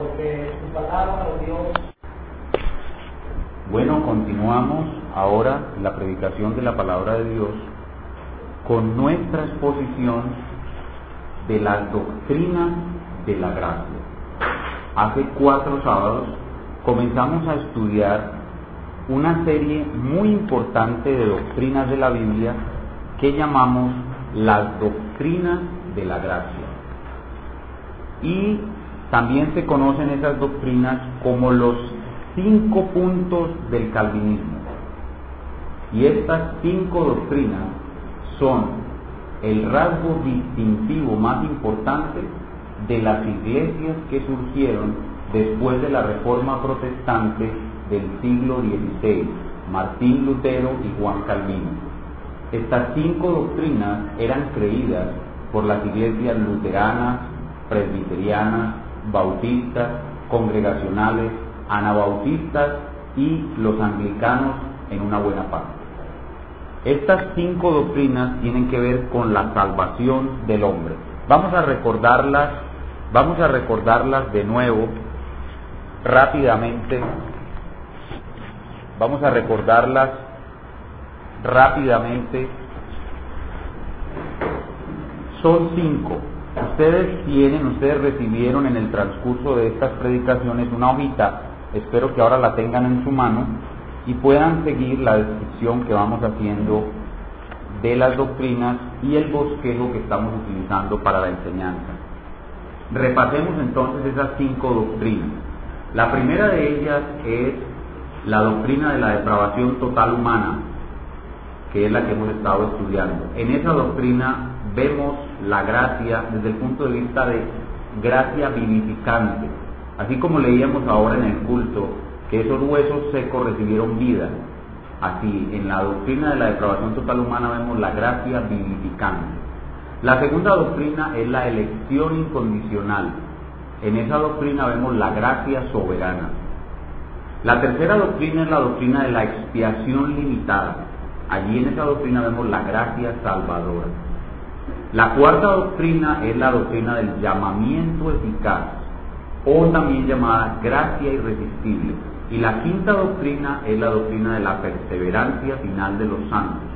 porque su palabra, oh Dios, Bueno, continuamos ahora la predicación de la palabra de Dios con nuestra exposición de las doctrinas de la gracia. Hace cuatro sábados comenzamos a estudiar una serie muy importante de doctrinas de la Biblia que llamamos las doctrinas de la gracia. Y también se conocen esas doctrinas como los cinco puntos del calvinismo. Y estas cinco doctrinas son el rasgo distintivo más importante de las iglesias que surgieron después de la reforma protestante del siglo XVI, Martín Lutero y Juan Calvino. Estas cinco doctrinas eran creídas por las iglesias luteranas, presbiterianas, bautistas, congregacionales, anabautistas y los anglicanos en una buena parte. Estas cinco doctrinas tienen que ver con la salvación del hombre. Vamos a recordarlas, vamos a recordarlas de nuevo rápidamente. Vamos a recordarlas rápidamente. Son cinco. Ustedes tienen, ustedes recibieron en el transcurso de estas predicaciones una hojita, espero que ahora la tengan en su mano y puedan seguir la descripción que vamos haciendo de las doctrinas y el bosquejo que estamos utilizando para la enseñanza. Repasemos entonces esas cinco doctrinas. La primera de ellas es la doctrina de la depravación total humana, que es la que hemos estado estudiando. En esa doctrina vemos la gracia desde el punto de vista de gracia vivificante, así como leíamos ahora en el culto que esos huesos secos recibieron vida. Así, en la doctrina de la depravación total humana vemos la gracia vivificante. La segunda doctrina es la elección incondicional. En esa doctrina vemos la gracia soberana. La tercera doctrina es la doctrina de la expiación limitada. Allí en esa doctrina vemos la gracia salvadora. La cuarta doctrina es la doctrina del llamamiento eficaz, o también llamada gracia irresistible. Y la quinta doctrina es la doctrina de la perseverancia final de los santos,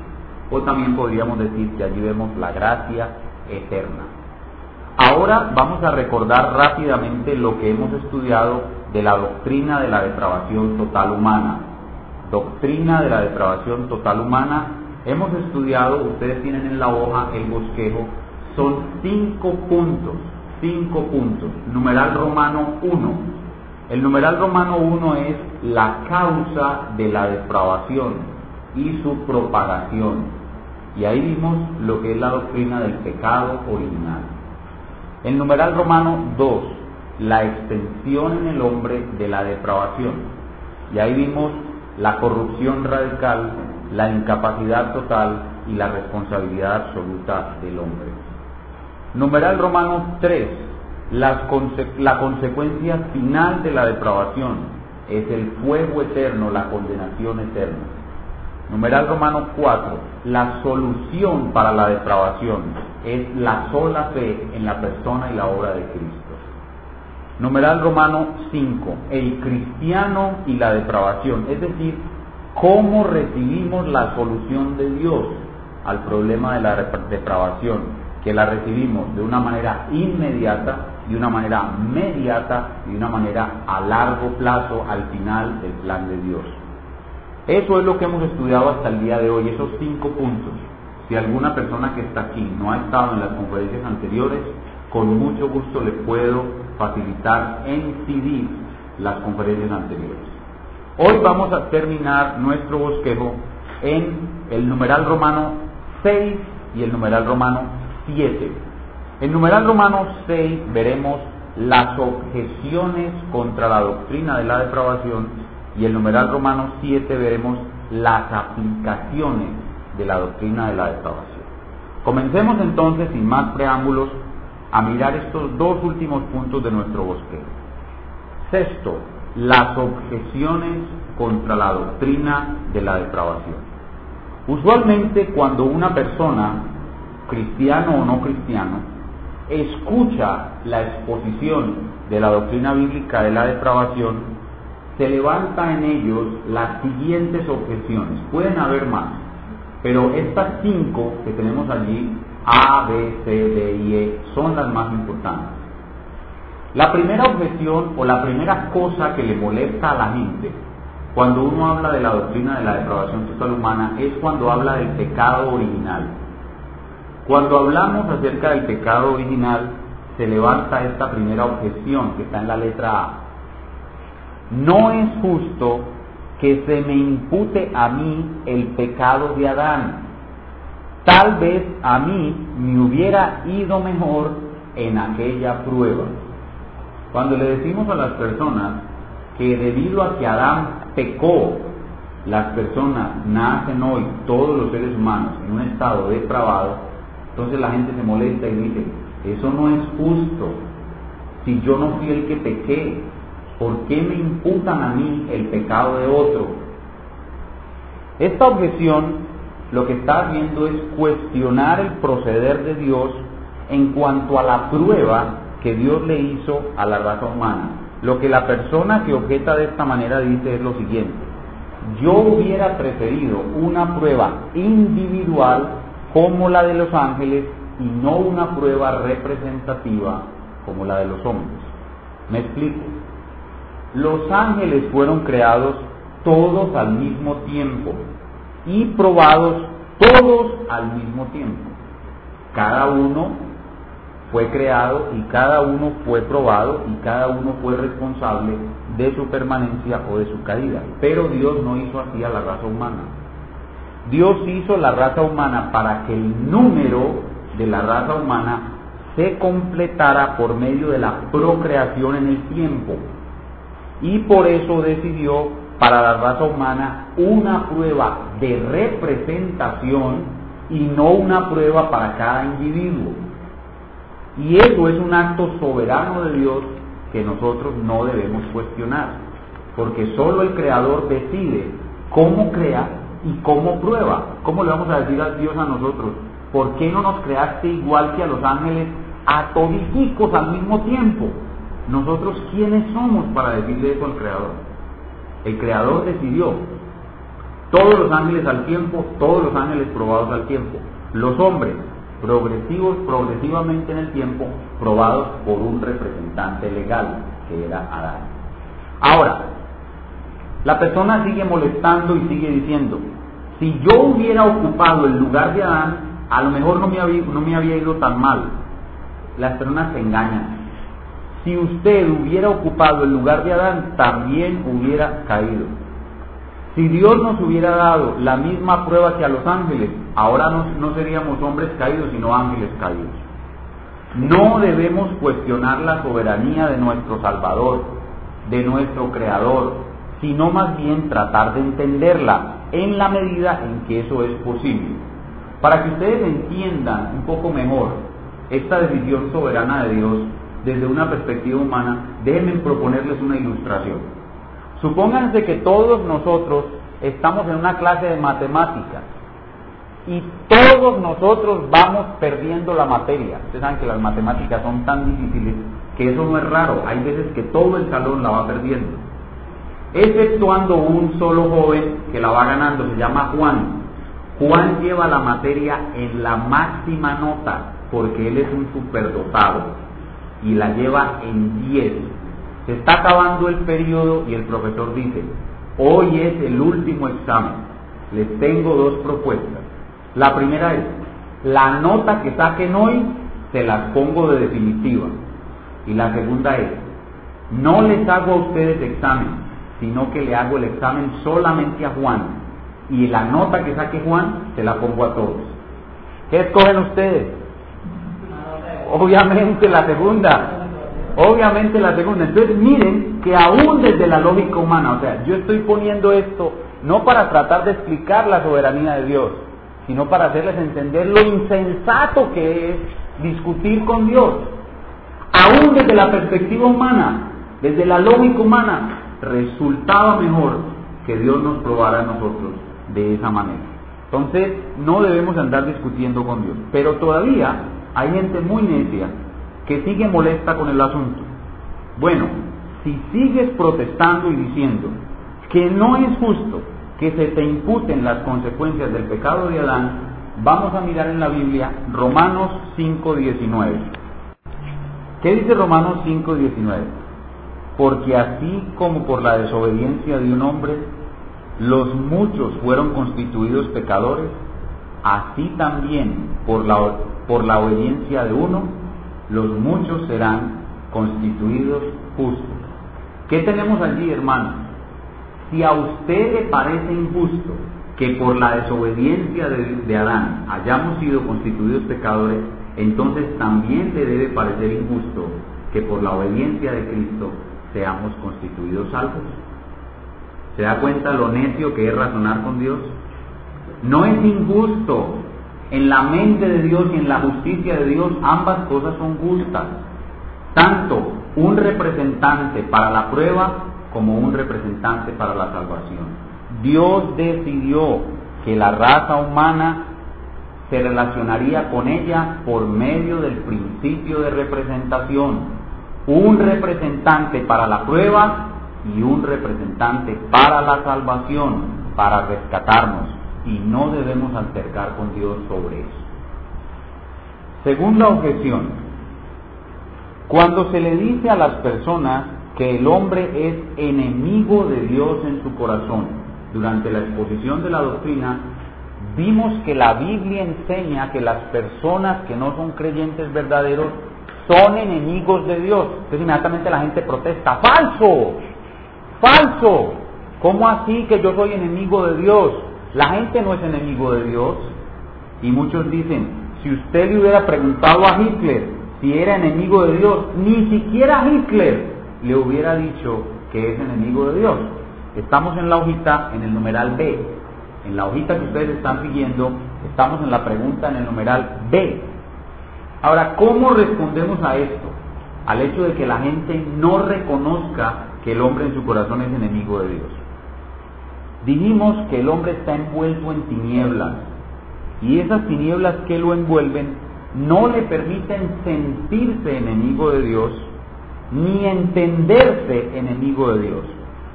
o también podríamos decir que allí vemos la gracia eterna. Ahora vamos a recordar rápidamente lo que hemos estudiado de la doctrina de la depravación total humana. Doctrina de la depravación total humana hemos estudiado, ustedes tienen en la hoja el bosquejo, son cinco puntos, cinco puntos. Numeral romano 1. El numeral romano 1 es la causa de la depravación y su propagación. Y ahí vimos lo que es la doctrina del pecado original. El numeral romano 2, la extensión en el hombre de la depravación. Y ahí vimos la corrupción radical, la incapacidad total y la responsabilidad absoluta del hombre. Numeral romano 3, la consecuencia final de la depravación es el fuego eterno, la condenación eterna. Numeral romano 4, la solución para la depravación es la sola fe en la persona y la obra de Cristo. Numeral romano 5, el cristiano y la depravación, es decir, cómo recibimos la solución de Dios al problema de la depravación, que la recibimos de una manera inmediata, de una manera mediata y de una manera a largo plazo al final del plan de Dios. Eso es lo que hemos estudiado hasta el día de hoy, esos cinco puntos. Si alguna persona que está aquí no ha estado en las conferencias anteriores, con mucho gusto le puedo facilitar en CD las conferencias anteriores. Hoy vamos a terminar nuestro bosquejo en el numeral romano 6 y el numeral romano 7. En numeral romano 6 veremos las objeciones contra la doctrina de la depravación y el numeral romano 7 veremos las aplicaciones de la doctrina de la depravación. Comencemos entonces, sin más preámbulos, a mirar estos dos últimos puntos de nuestro bosquejo. Sexto, las objeciones contra la doctrina de la depravación. Usualmente cuando una persona, cristiano o no cristiano, escucha la exposición de la doctrina bíblica de la depravación, se levanta en ellos las siguientes objeciones. Pueden haber más, pero estas cinco que tenemos allí, A, B, C, D y E, son las más importantes. La primera objeción o la primera cosa que le molesta a la gente cuando uno habla de la doctrina de la depravación total humana es cuando habla del pecado original. Cuando hablamos acerca del pecado original, se levanta esta primera objeción que está en la letra A. No es justo que se me impute a mí el pecado de Adán. Tal vez a mí me hubiera ido mejor en aquella prueba. Cuando le decimos a las personas que debido a que Adán pecó, las personas nacen hoy, todos los seres humanos, en un estado depravado, entonces la gente se molesta y dice, eso no es justo. Si yo no fui el que pequé, ¿por qué me imputan a mí el pecado de otro? Esta objeción lo que está haciendo es cuestionar el proceder de Dios en cuanto a la prueba que Dios le hizo a la raza humana. Lo que la persona que objeta de esta manera dice es lo siguiente. Yo hubiera preferido una prueba individual como la de los ángeles y no una prueba representativa como la de los hombres. Me explico. Los ángeles fueron creados todos al mismo tiempo y probados todos al mismo tiempo. Cada uno fue creado y cada uno fue probado y cada uno fue responsable de su permanencia o de su caída. Pero Dios no hizo así a la raza humana. Dios hizo la raza humana para que el número de la raza humana se completara por medio de la procreación en el tiempo. Y por eso decidió para la raza humana una prueba de representación y no una prueba para cada individuo. Y eso es un acto soberano de Dios que nosotros no debemos cuestionar, porque solo el Creador decide cómo crea y cómo prueba. ¿Cómo le vamos a decir a Dios a nosotros? ¿por qué no nos creaste igual que a los ángeles a al mismo tiempo? Nosotros, ¿quiénes somos para decirle eso al Creador? El Creador decidió. Todos los ángeles al tiempo, todos los ángeles probados al tiempo. Los hombres, progresivos, progresivamente en el tiempo, probados por un representante legal, que era Adán. Ahora, la persona sigue molestando y sigue diciendo, si yo hubiera ocupado el lugar de Adán, a lo mejor no me había, no me había ido tan mal. Las personas se engañan. Si usted hubiera ocupado el lugar de Adán, también hubiera caído. Si Dios nos hubiera dado la misma prueba que a los ángeles, ahora no, seríamos hombres caídos, sino ángeles caídos. No debemos cuestionar la soberanía de nuestro Salvador, de nuestro Creador, sino más bien tratar de entenderla en la medida en que eso es posible. Para que ustedes entiendan un poco mejor esta decisión soberana de Dios desde una perspectiva humana, déjenme proponerles una ilustración. Supónganse que todos nosotros estamos en una clase de matemáticas y todos nosotros vamos perdiendo la materia. Ustedes saben que las matemáticas son tan difíciles que eso no es raro. Hay veces que todo el salón la va perdiendo. Exceptuando un solo joven que la va ganando, se llama Juan. Juan lleva la materia en la máxima nota porque él es un superdotado y la lleva en 10. Se está acabando el periodo y el profesor dice, hoy es el último examen, les tengo dos propuestas. La primera es, la nota que saquen hoy se las pongo de definitiva. Y la segunda es, no les hago a ustedes examen, sino que le hago el examen solamente a Juan y la nota que saque Juan se la pongo a todos. ¿Qué escogen ustedes? Obviamente la segunda. Obviamente la segunda. Entonces miren que aún desde la lógica humana, o sea, yo estoy poniendo esto no para tratar de explicar la soberanía de Dios, sino para hacerles entender lo insensato que es discutir con Dios. Aún desde la perspectiva humana, desde la lógica humana, resultaba mejor que Dios nos probara a nosotros de esa manera. Entonces, no debemos andar discutiendo con Dios. Pero todavía hay gente muy necia que sigue molesta con el asunto. Bueno, si sigues protestando y diciendo que no es justo que se te imputen las consecuencias del pecado de Adán, vamos a mirar en la Biblia Romanos 5.19. ¿Qué dice Romanos 5.19? Porque así como por la desobediencia de un hombre, los muchos fueron constituidos pecadores, así también por la, por la obediencia de uno, los muchos serán constituidos justos. ¿Qué tenemos allí, hermanos? Si a usted le parece injusto que por la desobediencia de, Adán hayamos sido constituidos pecadores, entonces también le debe parecer injusto que por la obediencia de Cristo seamos constituidos salvos. ¿Se da cuenta lo necio que es razonar con Dios? No es injusto. En la mente de Dios y en la justicia de Dios ambas cosas son justas. Tanto un representante para la prueba como un representante para la salvación. Dios decidió que la raza humana se relacionaría con ella por medio del principio de representación. Un representante para la prueba y un representante para la salvación, para rescatarnos. Y no debemos altercar con Dios sobre eso. Segunda objeción. Cuando se le dice a las personas que el hombre es enemigo de Dios en su corazón. Durante la exposición de la doctrina vimos que la Biblia enseña que las personas que no son creyentes verdaderos son enemigos de Dios. Entonces inmediatamente la gente protesta, falso, falso. ¿Cómo así que yo soy enemigo de Dios? La gente no es enemigo de Dios. Y muchos dicen, si usted le hubiera preguntado a Hitler si era enemigo de Dios, ni siquiera Hitler le hubiera dicho que es enemigo de Dios. Estamos en la hojita, en el numeral B. En la hojita que ustedes están siguiendo, estamos en la pregunta en el numeral B. Ahora, ¿cómo respondemos a esto? Al hecho de que la gente no reconozca que el hombre en su corazón es enemigo de Dios. Dijimos que el hombre está envuelto en tinieblas y esas tinieblas que lo envuelven no le permiten sentirse enemigo de Dios ni entenderse enemigo de Dios.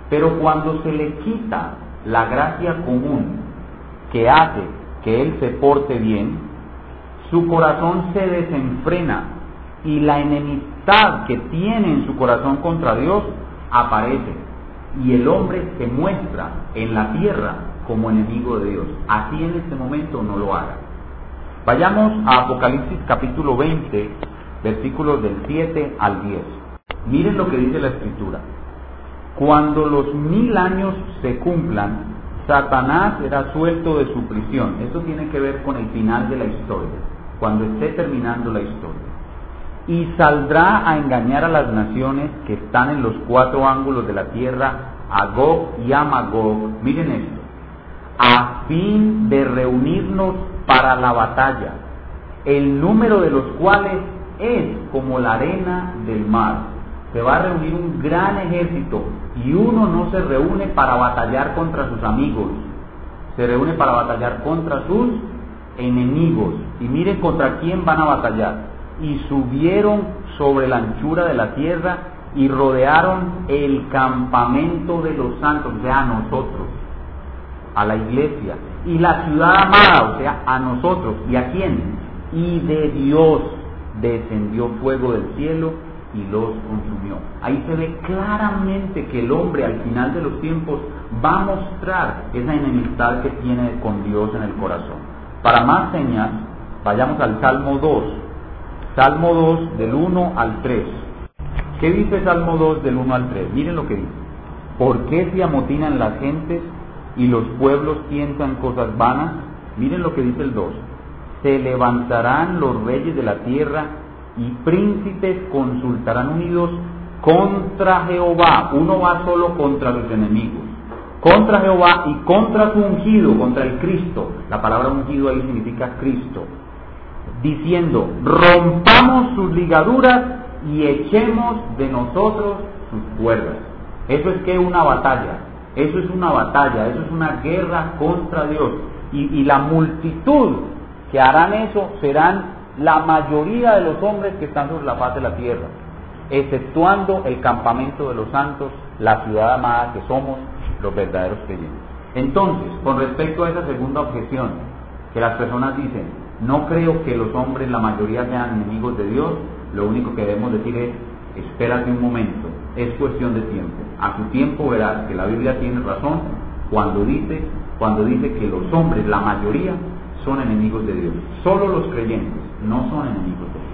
Pero cuando se le quita la gracia común que hace que él se porte bien, su corazón se desenfrena y la enemistad que tiene en su corazón contra Dios aparece y el hombre se muestra en la tierra como enemigo de Dios. Así en este momento no lo haga. Vayamos a Apocalipsis capítulo 20, versículos del 7 al 10. Miren lo que dice la escritura. Cuando los mil años se cumplan, Satanás será suelto de su prisión. Eso tiene que ver con el final de la historia, cuando esté terminando la historia. Y saldrá a engañar a las naciones que están en los cuatro ángulos de la tierra, a Gog y a Magog. Miren esto. A fin de reunirnos para la batalla, el número de los cuales es como la arena del mar se va a reunir un gran ejército y uno no se reúne para batallar contra sus amigos, se reúne para batallar contra sus enemigos. Y miren contra quién van a batallar. Y subieron sobre la anchura de la tierra y rodearon el campamento de los santos, o sea, a nosotros, a la iglesia, y la ciudad amada, o sea, a nosotros. ¿Y a quién? Y de Dios descendió fuego del cielo y los consumió. Ahí se ve claramente que el hombre al final de los tiempos va a mostrar esa enemistad que tiene con Dios en el corazón. Para más señas, vayamos al Salmo 2. Salmo 2 del 1 al 3. ¿Qué dice Salmo 2 del 1 al 3? Miren lo que dice. ¿Por qué se amotinan las gentes y los pueblos piensan cosas vanas? Miren lo que dice el 2. Se levantarán los reyes de la tierra y príncipes consultarán unidos contra Jehová. Uno va solo contra los enemigos. Contra Jehová y contra su ungido, contra el Cristo. La palabra ungido ahí significa Cristo. Diciendo, rompamos sus ligaduras y echemos de nosotros sus cuerdas. Eso es que una batalla. Eso es una batalla, eso es una guerra contra Dios. Y, y la multitud que harán eso serán la mayoría de los hombres que están sobre la faz de la tierra. exceptuando el campamento de los santos, la ciudad amada que somos los verdaderos creyentes. Entonces, con respecto a esa segunda objeción, que las personas dicen, no creo que los hombres, la mayoría sean enemigos de Dios, lo único que debemos decir es, espérate un momento, es cuestión de tiempo. A su tiempo verás que la Biblia tiene razón cuando dice, cuando dice que los hombres, la mayoría, son enemigos de Dios. Solo los creyentes no son enemigos de Dios.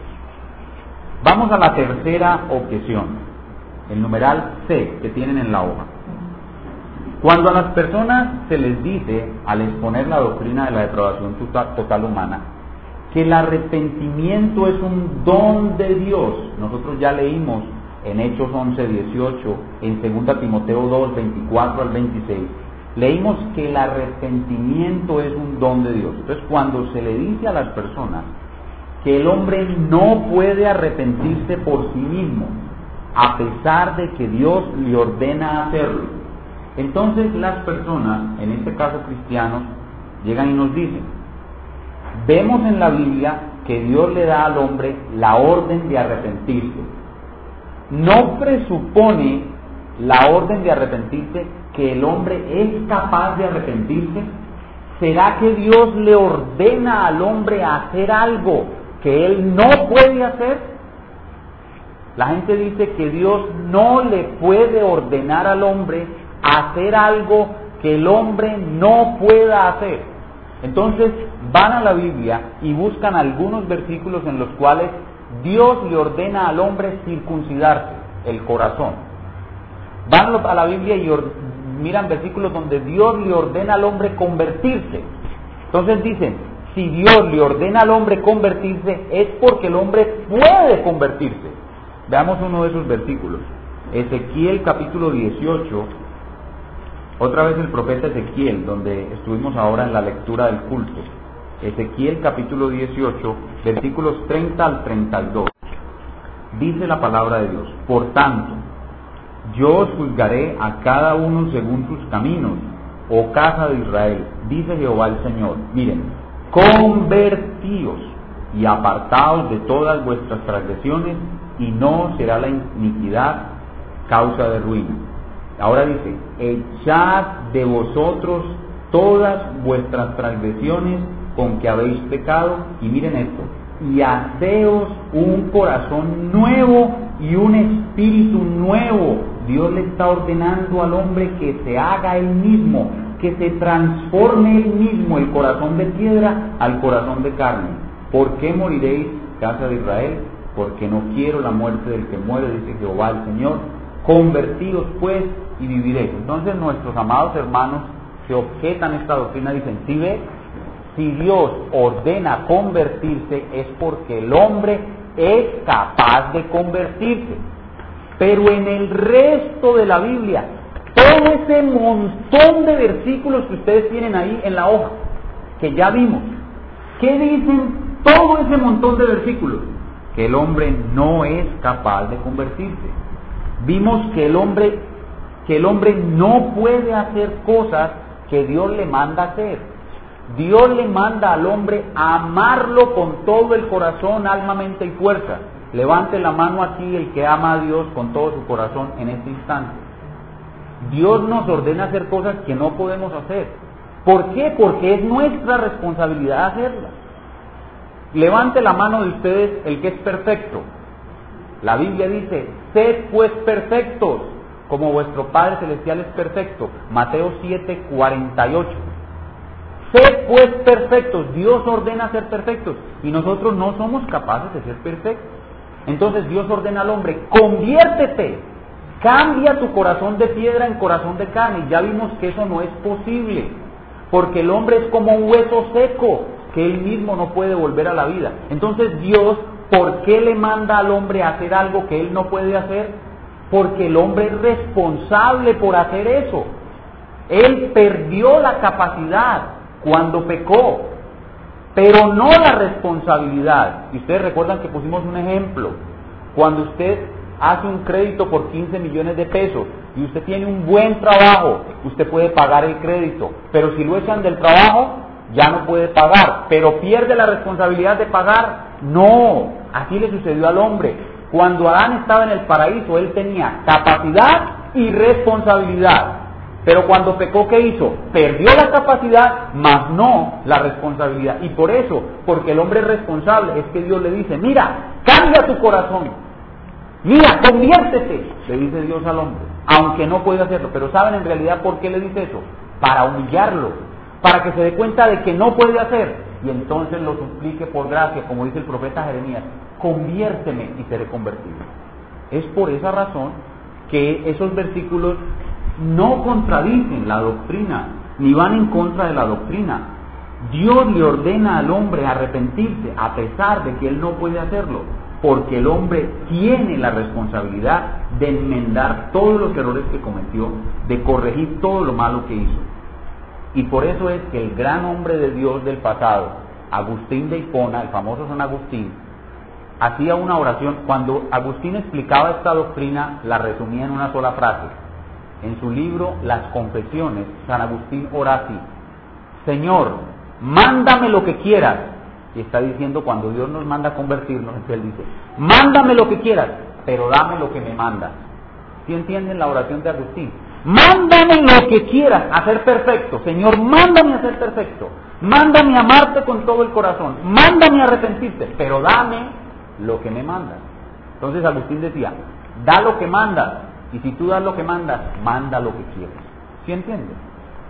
Vamos a la tercera objeción, el numeral C que tienen en la hoja. Cuando a las personas se les dice, al exponer la doctrina de la depravación total humana, que el arrepentimiento es un don de Dios, nosotros ya leímos en Hechos 11, 18, en 2 Timoteo 2, 24 al 26, leímos que el arrepentimiento es un don de Dios. Entonces, cuando se le dice a las personas que el hombre no puede arrepentirse por sí mismo, a pesar de que Dios le ordena hacerlo, entonces las personas, en este caso cristianos, llegan y nos dicen, vemos en la Biblia que Dios le da al hombre la orden de arrepentirse. No presupone la orden de arrepentirse que el hombre es capaz de arrepentirse? ¿Será que Dios le ordena al hombre hacer algo que él no puede hacer? La gente dice que Dios no le puede ordenar al hombre hacer algo que el hombre no pueda hacer. Entonces van a la Biblia y buscan algunos versículos en los cuales Dios le ordena al hombre circuncidarse el corazón. Van a la Biblia y miran versículos donde Dios le ordena al hombre convertirse. Entonces dicen, si Dios le ordena al hombre convertirse, es porque el hombre puede convertirse. Veamos uno de esos versículos. Ezequiel capítulo 18, otra vez el profeta Ezequiel, donde estuvimos ahora en la lectura del culto. Ezequiel capítulo 18, versículos 30 al 32. Dice la palabra de Dios, por tanto, yo os juzgaré a cada uno según sus caminos, oh casa de Israel, dice Jehová el Señor. Miren, convertíos y apartaos de todas vuestras transgresiones, y no será la iniquidad causa de ruina. Ahora dice, echad de vosotros todas vuestras transgresiones con que habéis pecado, y miren esto, y haceos un corazón nuevo y un espíritu nuevo. Dios le está ordenando al hombre que se haga él mismo, que se transforme él mismo el corazón de piedra al corazón de carne. ¿Por qué moriréis, casa de Israel? Porque no quiero la muerte del que muere, dice Jehová el Señor. Convertidos pues y viviréis. Entonces nuestros amados hermanos que objetan esta doctrina dicen, si si Dios ordena convertirse es porque el hombre es capaz de convertirse. Pero en el resto de la Biblia, todo ese montón de versículos que ustedes tienen ahí en la hoja, que ya vimos, ¿qué dicen todo ese montón de versículos? Que el hombre no es capaz de convertirse. Vimos que el hombre, que el hombre no puede hacer cosas que Dios le manda hacer. Dios le manda al hombre amarlo con todo el corazón, alma, mente y fuerza. Levante la mano aquí el que ama a Dios con todo su corazón en este instante. Dios nos ordena hacer cosas que no podemos hacer. ¿Por qué? Porque es nuestra responsabilidad hacerlas. Levante la mano de ustedes el que es perfecto. La Biblia dice, sed pues perfectos, como vuestro Padre Celestial es perfecto. Mateo 7, 48. Sed pues perfectos. Dios ordena ser perfectos y nosotros no somos capaces de ser perfectos. Entonces Dios ordena al hombre, conviértete, cambia tu corazón de piedra en corazón de carne. Ya vimos que eso no es posible, porque el hombre es como un hueso seco, que él mismo no puede volver a la vida. Entonces Dios, ¿por qué le manda al hombre a hacer algo que él no puede hacer? Porque el hombre es responsable por hacer eso. Él perdió la capacidad cuando pecó, pero no la responsabilidad. Y ustedes recuerdan que pusimos un ejemplo. Cuando usted hace un crédito por 15 millones de pesos y usted tiene un buen trabajo, usted puede pagar el crédito, pero si lo echan del trabajo, ya no puede pagar, pero pierde la responsabilidad de pagar. No, así le sucedió al hombre. Cuando Adán estaba en el paraíso, él tenía capacidad y responsabilidad. Pero cuando pecó, ¿qué hizo? Perdió la capacidad, mas no la responsabilidad. Y por eso, porque el hombre es responsable, es que Dios le dice, mira, cambia tu corazón. Mira, conviértete, le dice Dios al hombre, aunque no puede hacerlo. Pero ¿saben en realidad por qué le dice eso? Para humillarlo, para que se dé cuenta de que no puede hacer. Y entonces lo suplique por gracia, como dice el profeta Jeremías, conviérteme y seré convertido. Es por esa razón que esos versículos no contradicen la doctrina, ni van en contra de la doctrina. Dios le ordena al hombre arrepentirse a pesar de que él no puede hacerlo, porque el hombre tiene la responsabilidad de enmendar todos los errores que cometió, de corregir todo lo malo que hizo. Y por eso es que el gran hombre de Dios del pasado, Agustín de Hipona, el famoso San Agustín, hacía una oración. Cuando Agustín explicaba esta doctrina, la resumía en una sola frase en su libro Las Confesiones, San Agustín ora así, Señor, mándame lo que quieras. Y está diciendo cuando Dios nos manda a convertirnos, él dice, mándame lo que quieras, pero dame lo que me mandas. ¿Sí entienden la oración de Agustín? Mándame lo que quieras a ser perfecto. Señor, mándame a ser perfecto. Mándame a amarte con todo el corazón. Mándame a arrepentirte, pero dame lo que me mandas. Entonces Agustín decía, da lo que mandas, y si tú das lo que mandas, manda lo que quieres. ¿Sí entiendes?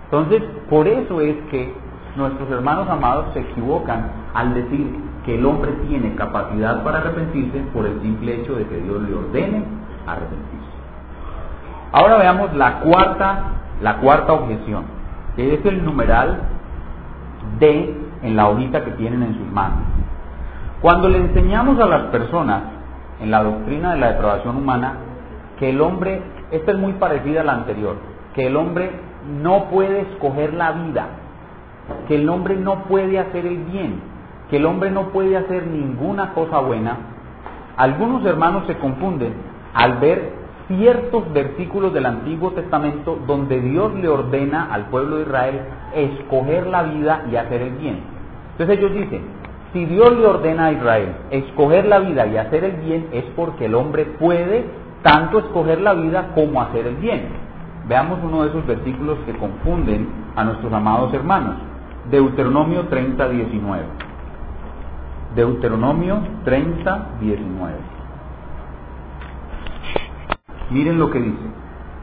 Entonces, por eso es que nuestros hermanos amados se equivocan al decir que el hombre tiene capacidad para arrepentirse por el simple hecho de que Dios le ordene arrepentirse. Ahora veamos la cuarta, la cuarta objeción, que es el numeral D en la hojita que tienen en sus manos. Cuando le enseñamos a las personas en la doctrina de la depravación humana que el hombre, esta es muy parecida a la anterior, que el hombre no puede escoger la vida, que el hombre no puede hacer el bien, que el hombre no puede hacer ninguna cosa buena, algunos hermanos se confunden al ver ciertos versículos del Antiguo Testamento donde Dios le ordena al pueblo de Israel escoger la vida y hacer el bien. Entonces ellos dicen, si Dios le ordena a Israel escoger la vida y hacer el bien es porque el hombre puede tanto escoger la vida como hacer el bien. Veamos uno de esos versículos que confunden a nuestros amados hermanos. Deuteronomio 30, 19. Deuteronomio 30, 19. Miren lo que dice.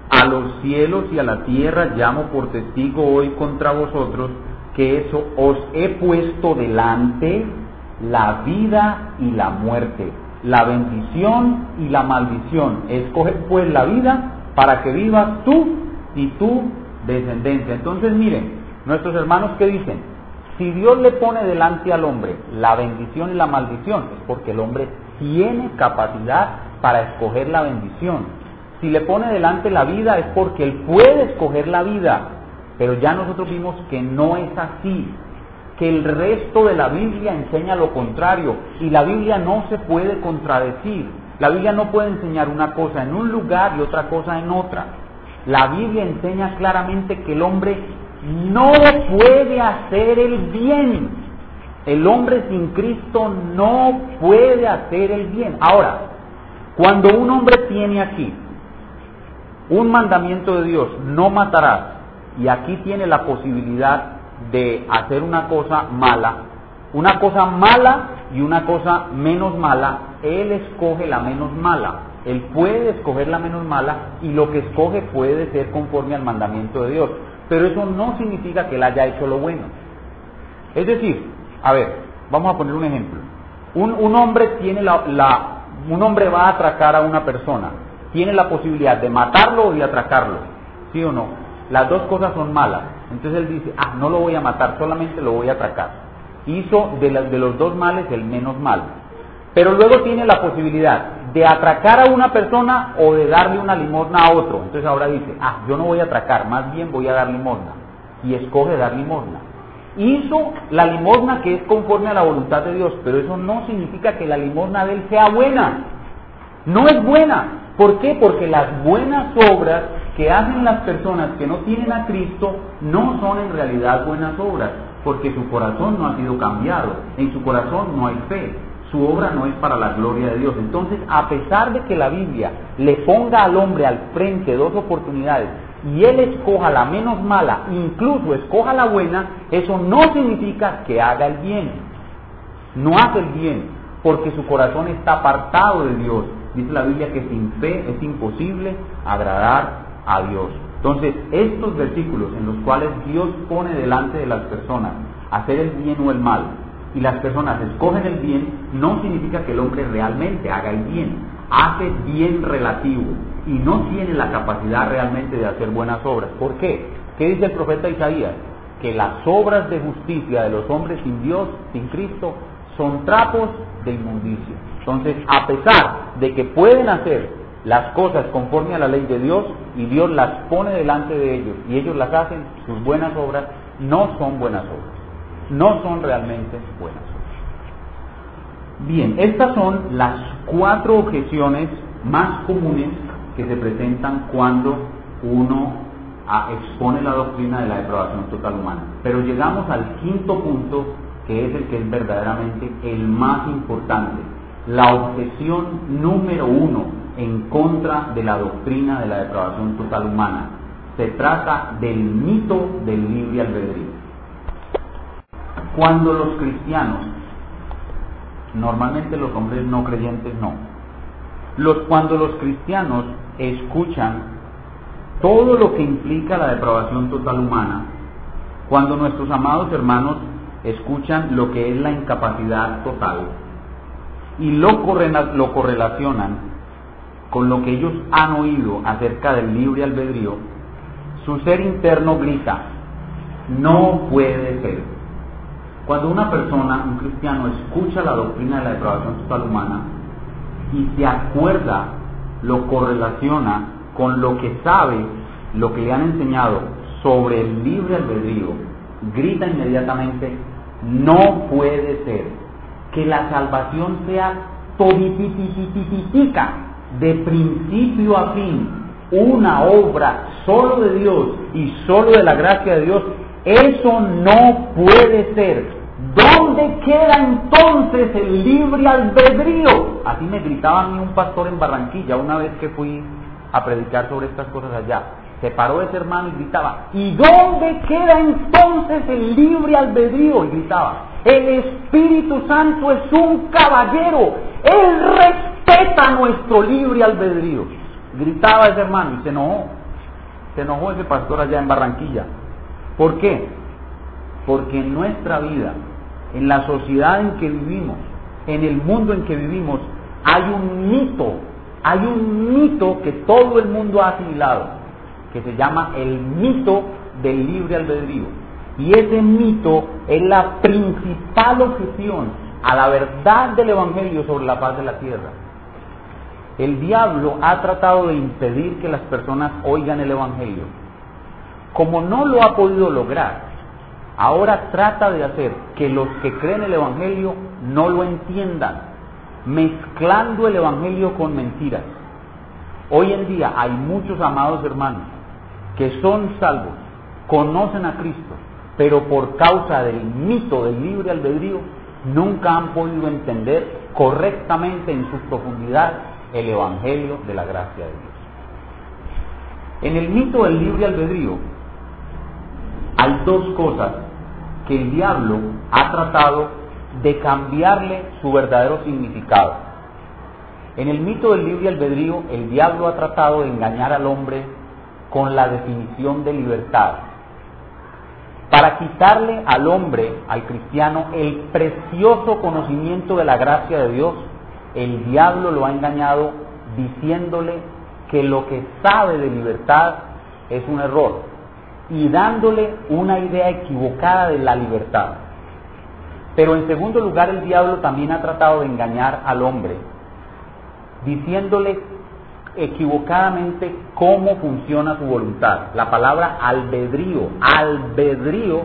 A los cielos y a la tierra llamo por testigo hoy contra vosotros que eso os he puesto delante la vida y la muerte, la bendición y la maldición. Escoge pues la vida para que vivas tú y tu descendencia. Entonces miren, nuestros hermanos que dicen, si Dios le pone delante al hombre la bendición y la maldición, es porque el hombre tiene capacidad para escoger la bendición. Si le pone delante la vida es porque él puede escoger la vida. Pero ya nosotros vimos que no es así que el resto de la Biblia enseña lo contrario y la Biblia no se puede contradecir. La Biblia no puede enseñar una cosa en un lugar y otra cosa en otra. La Biblia enseña claramente que el hombre no puede hacer el bien. El hombre sin Cristo no puede hacer el bien. Ahora, cuando un hombre tiene aquí un mandamiento de Dios, no matarás, y aquí tiene la posibilidad de hacer una cosa mala, una cosa mala y una cosa menos mala, él escoge la menos mala. Él puede escoger la menos mala y lo que escoge puede ser conforme al mandamiento de Dios. Pero eso no significa que él haya hecho lo bueno. Es decir, a ver, vamos a poner un ejemplo. Un, un hombre tiene la, la, un hombre va a atracar a una persona. Tiene la posibilidad de matarlo o de atracarlo. ¿Sí o no? Las dos cosas son malas. Entonces él dice, ah, no lo voy a matar, solamente lo voy a atracar. Hizo de, de los dos males el menos mal. Pero luego tiene la posibilidad de atracar a una persona o de darle una limosna a otro. Entonces ahora dice, ah, yo no voy a atracar, más bien voy a dar limosna. Y escoge dar limosna. Hizo la limosna que es conforme a la voluntad de Dios, pero eso no significa que la limosna de él sea buena. No es buena. ¿Por qué? Porque las buenas obras que hacen las personas que no tienen a Cristo no son en realidad buenas obras, porque su corazón no ha sido cambiado, en su corazón no hay fe, su obra no es para la gloria de Dios. Entonces, a pesar de que la Biblia le ponga al hombre al frente dos oportunidades y él escoja la menos mala, incluso escoja la buena, eso no significa que haga el bien. No hace el bien, porque su corazón está apartado de Dios. Dice la Biblia que sin fe es imposible agradar a Dios. Entonces, estos versículos en los cuales Dios pone delante de las personas hacer el bien o el mal, y las personas escogen el bien, no significa que el hombre realmente haga el bien. Hace bien relativo y no tiene la capacidad realmente de hacer buenas obras. ¿Por qué? ¿Qué dice el profeta Isaías? Que las obras de justicia de los hombres sin Dios, sin Cristo, son trapos de inmundicia. Entonces, a pesar de que pueden hacer las cosas conforme a la ley de Dios y Dios las pone delante de ellos y ellos las hacen, sus buenas obras no son buenas obras no son realmente buenas. Bien, estas son las cuatro objeciones más comunes que se presentan cuando uno ah, expone la doctrina de la depravación total humana. Pero llegamos al quinto punto, que es el que es verdaderamente el más importante, la objeción número uno en contra de la doctrina de la depravación total humana. Se trata del mito del libre albedrío. Cuando los cristianos, normalmente los hombres no creyentes no, los, cuando los cristianos escuchan todo lo que implica la depravación total humana, cuando nuestros amados hermanos escuchan lo que es la incapacidad total y lo, correlacionan con lo que ellos han oído acerca del libre albedrío, su ser interno grita, no puede ser. Cuando una persona, un cristiano, escucha la doctrina de la depravación total humana y se acuerda, lo correlaciona con lo que sabe, lo que le han enseñado sobre el libre albedrío, grita inmediatamente, no puede ser que la salvación sea todititititita, de principio a fin, una obra solo de Dios y solo de la gracia de Dios eso no puede ser. ¿Dónde queda entonces el libre albedrío? Así me gritaba a mí un pastor en Barranquilla una vez que fui a predicar sobre estas cosas allá. Se paró ese hermano y gritaba, ¿y dónde queda entonces el libre albedrío? Y gritaba, el Espíritu Santo es un caballero, Él respeta nuestro libre albedrío. Gritaba ese hermano y se enojó, se enojó ese pastor allá en Barranquilla. ¿Por qué? Porque en nuestra vida, en la sociedad en que vivimos, en el mundo en que vivimos, hay un mito, hay un mito que todo el mundo ha asimilado, que se llama el mito del libre albedrío. Y ese mito es la principal objeción a la verdad del Evangelio sobre la paz de la tierra. El diablo ha tratado de impedir que las personas oigan el Evangelio como no lo ha podido lograr, ahora trata de hacer que los que creen el Evangelio no lo entiendan, mezclando el Evangelio con mentiras. Hoy en día hay muchos amados hermanos que son salvos, conocen a Cristo, pero por causa del mito del libre albedrío nunca han podido entender correctamente en su profundidad el Evangelio de la gracia de Dios. En el mito del libre albedrío hay dos cosas que el diablo ha tratado de cambiarle su verdadero significado. En el mito del libre albedrío, el diablo ha tratado de engañar al hombre con la definición de libertad. Para quitarle al hombre, al cristiano, el precioso conocimiento de la gracia de Dios, el diablo lo ha engañado diciéndole que lo que sabe de libertad es un error y dándole una idea equivocada de la libertad. Pero en segundo lugar, el diablo también ha tratado de engañar al hombre, diciéndole equivocadamente cómo funciona su voluntad. La palabra albedrío, albedrío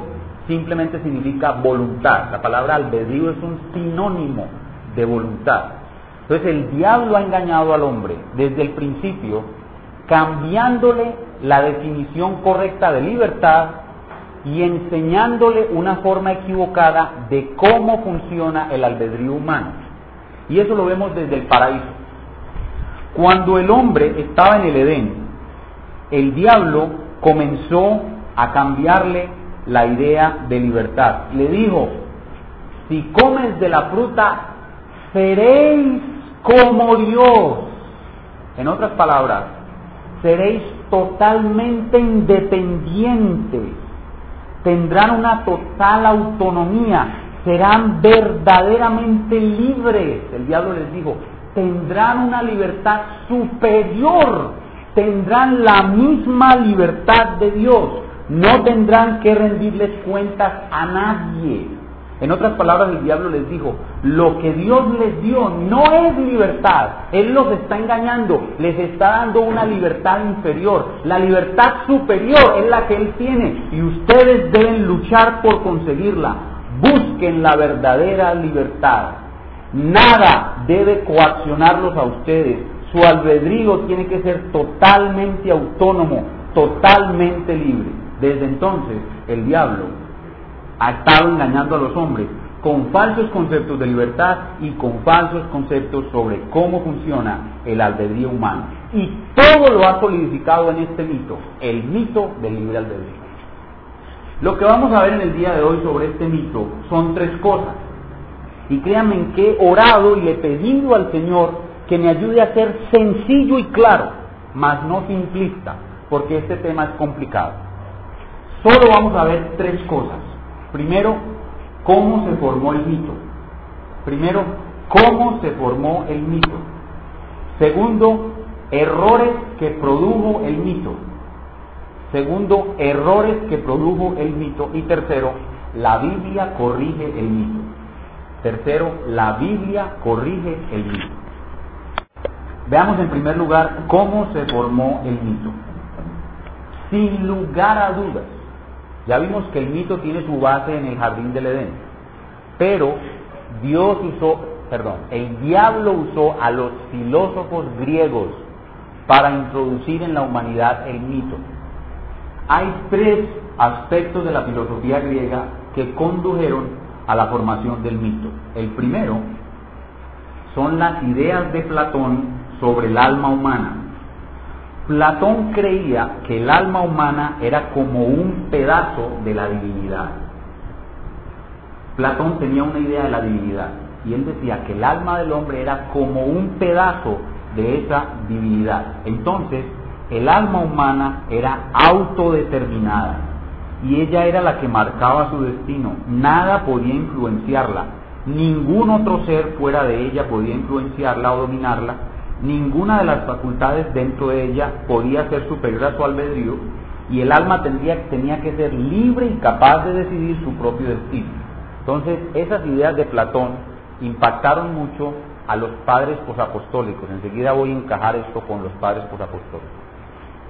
simplemente significa voluntad. La palabra albedrío es un sinónimo de voluntad. Entonces el diablo ha engañado al hombre desde el principio, cambiándole la definición correcta de libertad y enseñándole una forma equivocada de cómo funciona el albedrío humano. Y eso lo vemos desde el paraíso. Cuando el hombre estaba en el Edén, el diablo comenzó a cambiarle la idea de libertad. Le dijo, si comes de la fruta, seréis como Dios. En otras palabras, seréis totalmente independientes, tendrán una total autonomía, serán verdaderamente libres. El diablo les dijo, tendrán una libertad superior, tendrán la misma libertad de Dios, no tendrán que rendirles cuentas a nadie. En otras palabras, el diablo les dijo, lo que Dios les dio no es libertad, Él los está engañando, les está dando una libertad inferior. La libertad superior es la que Él tiene y ustedes deben luchar por conseguirla. Busquen la verdadera libertad. Nada debe coaccionarlos a ustedes. Su albedrío tiene que ser totalmente autónomo, totalmente libre. Desde entonces, el diablo ha estado engañando a los hombres con falsos conceptos de libertad y con falsos conceptos sobre cómo funciona el albedrío humano. Y todo lo ha solidificado en este mito, el mito del libre albedrío. Lo que vamos a ver en el día de hoy sobre este mito son tres cosas. Y créanme que he orado y he pedido al Señor que me ayude a ser sencillo y claro, mas no simplista, porque este tema es complicado. Solo vamos a ver tres cosas. Primero, cómo se formó el mito. Primero, cómo se formó el mito. Segundo, errores que produjo el mito. Segundo, errores que produjo el mito. Y tercero, la Biblia corrige el mito. Tercero, la Biblia corrige el mito. Veamos en primer lugar cómo se formó el mito. Sin lugar a dudas, ya vimos que el mito tiene su base en el jardín del Edén. Pero Dios usó, perdón, el diablo usó a los filósofos griegos para introducir en la humanidad el mito. Hay tres aspectos de la filosofía griega que condujeron a la formación del mito. El primero son las ideas de Platón sobre el alma humana. Platón creía que el alma humana era como un pedazo de la divinidad. Platón tenía una idea de la divinidad y él decía que el alma del hombre era como un pedazo de esa divinidad. Entonces, el alma humana era autodeterminada y ella era la que marcaba su destino. Nada podía influenciarla. Ningún otro ser fuera de ella podía influenciarla o dominarla ninguna de las facultades dentro de ella podía ser superior a su albedrío y el alma tendría, tenía que ser libre y capaz de decidir su propio destino. Entonces, esas ideas de Platón impactaron mucho a los padres posapostólicos. Enseguida voy a encajar esto con los padres posapostólicos.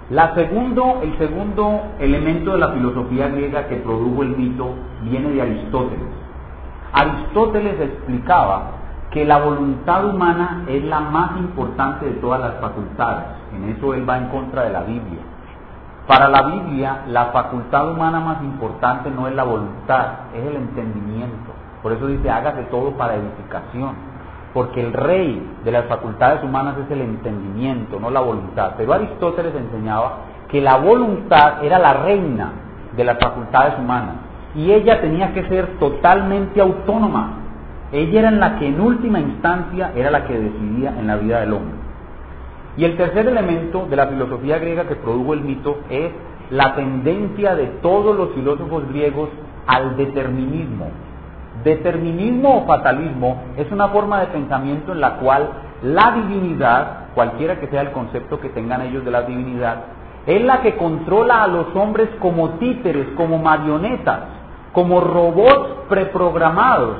La segundo, el segundo elemento de la filosofía griega que produjo el mito viene de Aristóteles. Aristóteles explicaba que la voluntad humana es la más importante de todas las facultades. En eso él va en contra de la Biblia. Para la Biblia, la facultad humana más importante no es la voluntad, es el entendimiento. Por eso dice, hágase todo para edificación. Porque el rey de las facultades humanas es el entendimiento, no la voluntad. Pero Aristóteles enseñaba que la voluntad era la reina de las facultades humanas. Y ella tenía que ser totalmente autónoma, ella era la que en última instancia era la que decidía en la vida del hombre. Y el tercer elemento de la filosofía griega que produjo el mito es la tendencia de todos los filósofos griegos al determinismo. Determinismo o fatalismo es una forma de pensamiento en la cual la divinidad, cualquiera que sea el concepto que tengan ellos de la divinidad, es la que controla a los hombres como títeres, como marionetas, como robots preprogramados,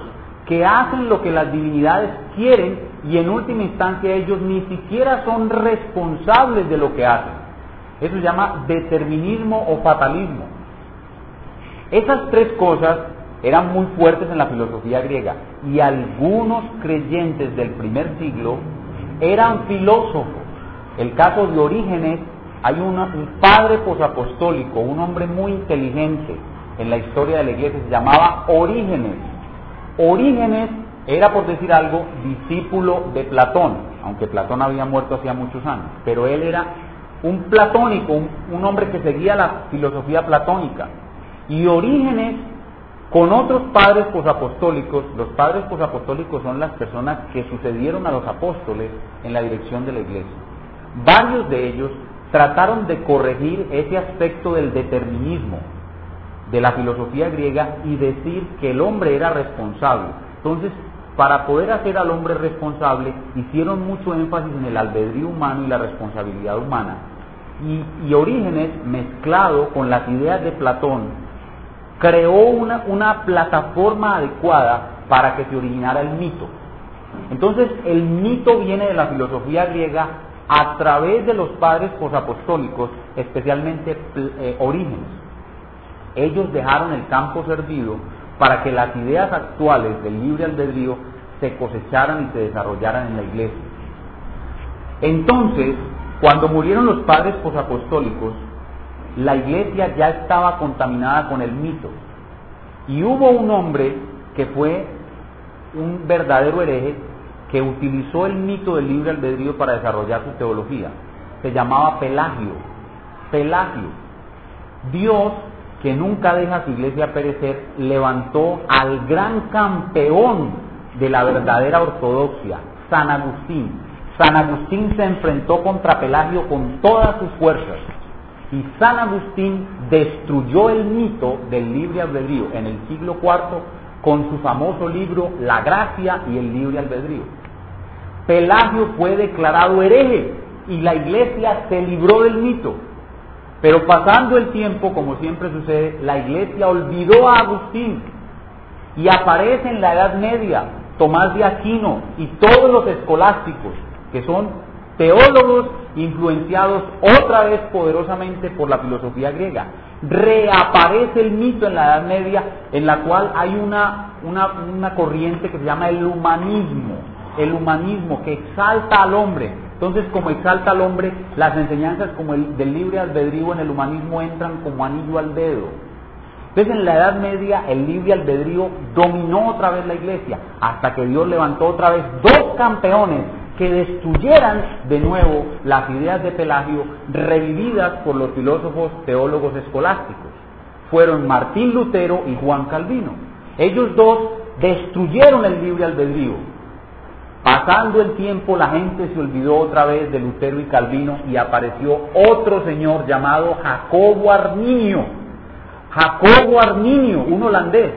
que hacen lo que las divinidades quieren y en última instancia ellos ni siquiera son responsables de lo que hacen. Eso se llama determinismo o fatalismo. Esas tres cosas eran muy fuertes en la filosofía griega y algunos creyentes del primer siglo eran filósofos. El caso de Orígenes, hay un padre posapostólico, un hombre muy inteligente en la historia de la iglesia, se llamaba Orígenes Orígenes era por decir algo discípulo de Platón, aunque Platón había muerto hacía muchos años, pero él era un platónico, un, hombre que seguía la filosofía platónica. Y Orígenes, con otros padres posapostólicos, los padres posapostólicos son las personas que sucedieron a los apóstoles en la dirección de la iglesia. Varios de ellos trataron de corregir ese aspecto del determinismo de la filosofía griega y decir que el hombre era responsable. Entonces, para poder hacer al hombre responsable, hicieron mucho énfasis en el albedrío humano y la responsabilidad humana. Y, Orígenes, mezclado con las ideas de Platón, creó una, plataforma adecuada para que se originara el mito. Entonces, el mito viene de la filosofía griega a través de los padres posapostólicos, especialmente eh, Orígenes. Ellos dejaron el campo servido para que las ideas actuales del libre albedrío se cosecharan y se desarrollaran en la iglesia. Entonces, cuando murieron los padres posapostólicos, la iglesia ya estaba contaminada con el mito. Y hubo un hombre que fue un verdadero hereje que utilizó el mito del libre albedrío para desarrollar su teología. Se llamaba Pelagio. Pelagio. Dios que nunca deja su iglesia perecer, levantó al gran campeón de la verdadera ortodoxia, San Agustín. San Agustín se enfrentó contra Pelagio con todas sus fuerzas y San Agustín destruyó el mito del libre albedrío en el siglo IV con su famoso libro La gracia y el libre albedrío. Pelagio fue declarado hereje y la iglesia se libró del mito. Pero pasando el tiempo, como siempre sucede, la iglesia olvidó a Agustín y aparece en la Edad Media Tomás de Aquino y todos los escolásticos, que son teólogos influenciados otra vez poderosamente por la filosofía griega. Reaparece el mito en la Edad Media en la cual hay una, una, una corriente que se llama el humanismo, el humanismo que exalta al hombre, entonces, como exalta al hombre, las enseñanzas como el del libre albedrío en el humanismo entran como anillo al dedo. Entonces, en la Edad Media, el libre albedrío dominó otra vez la iglesia, hasta que Dios levantó otra vez dos campeones que destruyeran de nuevo las ideas de Pelagio revividas por los filósofos teólogos escolásticos. Fueron Martín Lutero y Juan Calvino. Ellos dos destruyeron el libre albedrío Pasando el tiempo, la gente se olvidó otra vez de Lutero y Calvino y apareció otro señor llamado Jacobo Arminio. Jacobo Arminio, un holandés.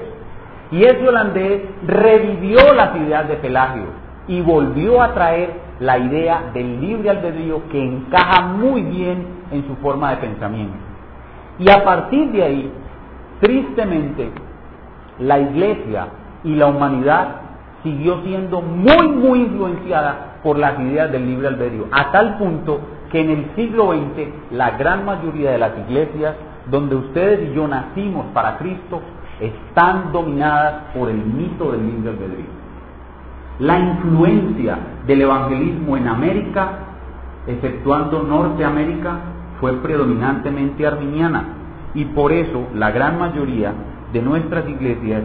Y ese holandés revivió las ideas de Pelagio y volvió a traer la idea del libre albedrío que encaja muy bien en su forma de pensamiento. Y a partir de ahí, tristemente, la iglesia y la humanidad siguió siendo muy, muy influenciada por las ideas del libre albedrío, a tal punto que en el siglo XX la gran mayoría de las iglesias donde ustedes y yo nacimos para Cristo están dominadas por el mito del libre albedrío. La influencia del evangelismo en América, exceptuando Norteamérica, fue predominantemente arminiana y por eso la gran mayoría de nuestras iglesias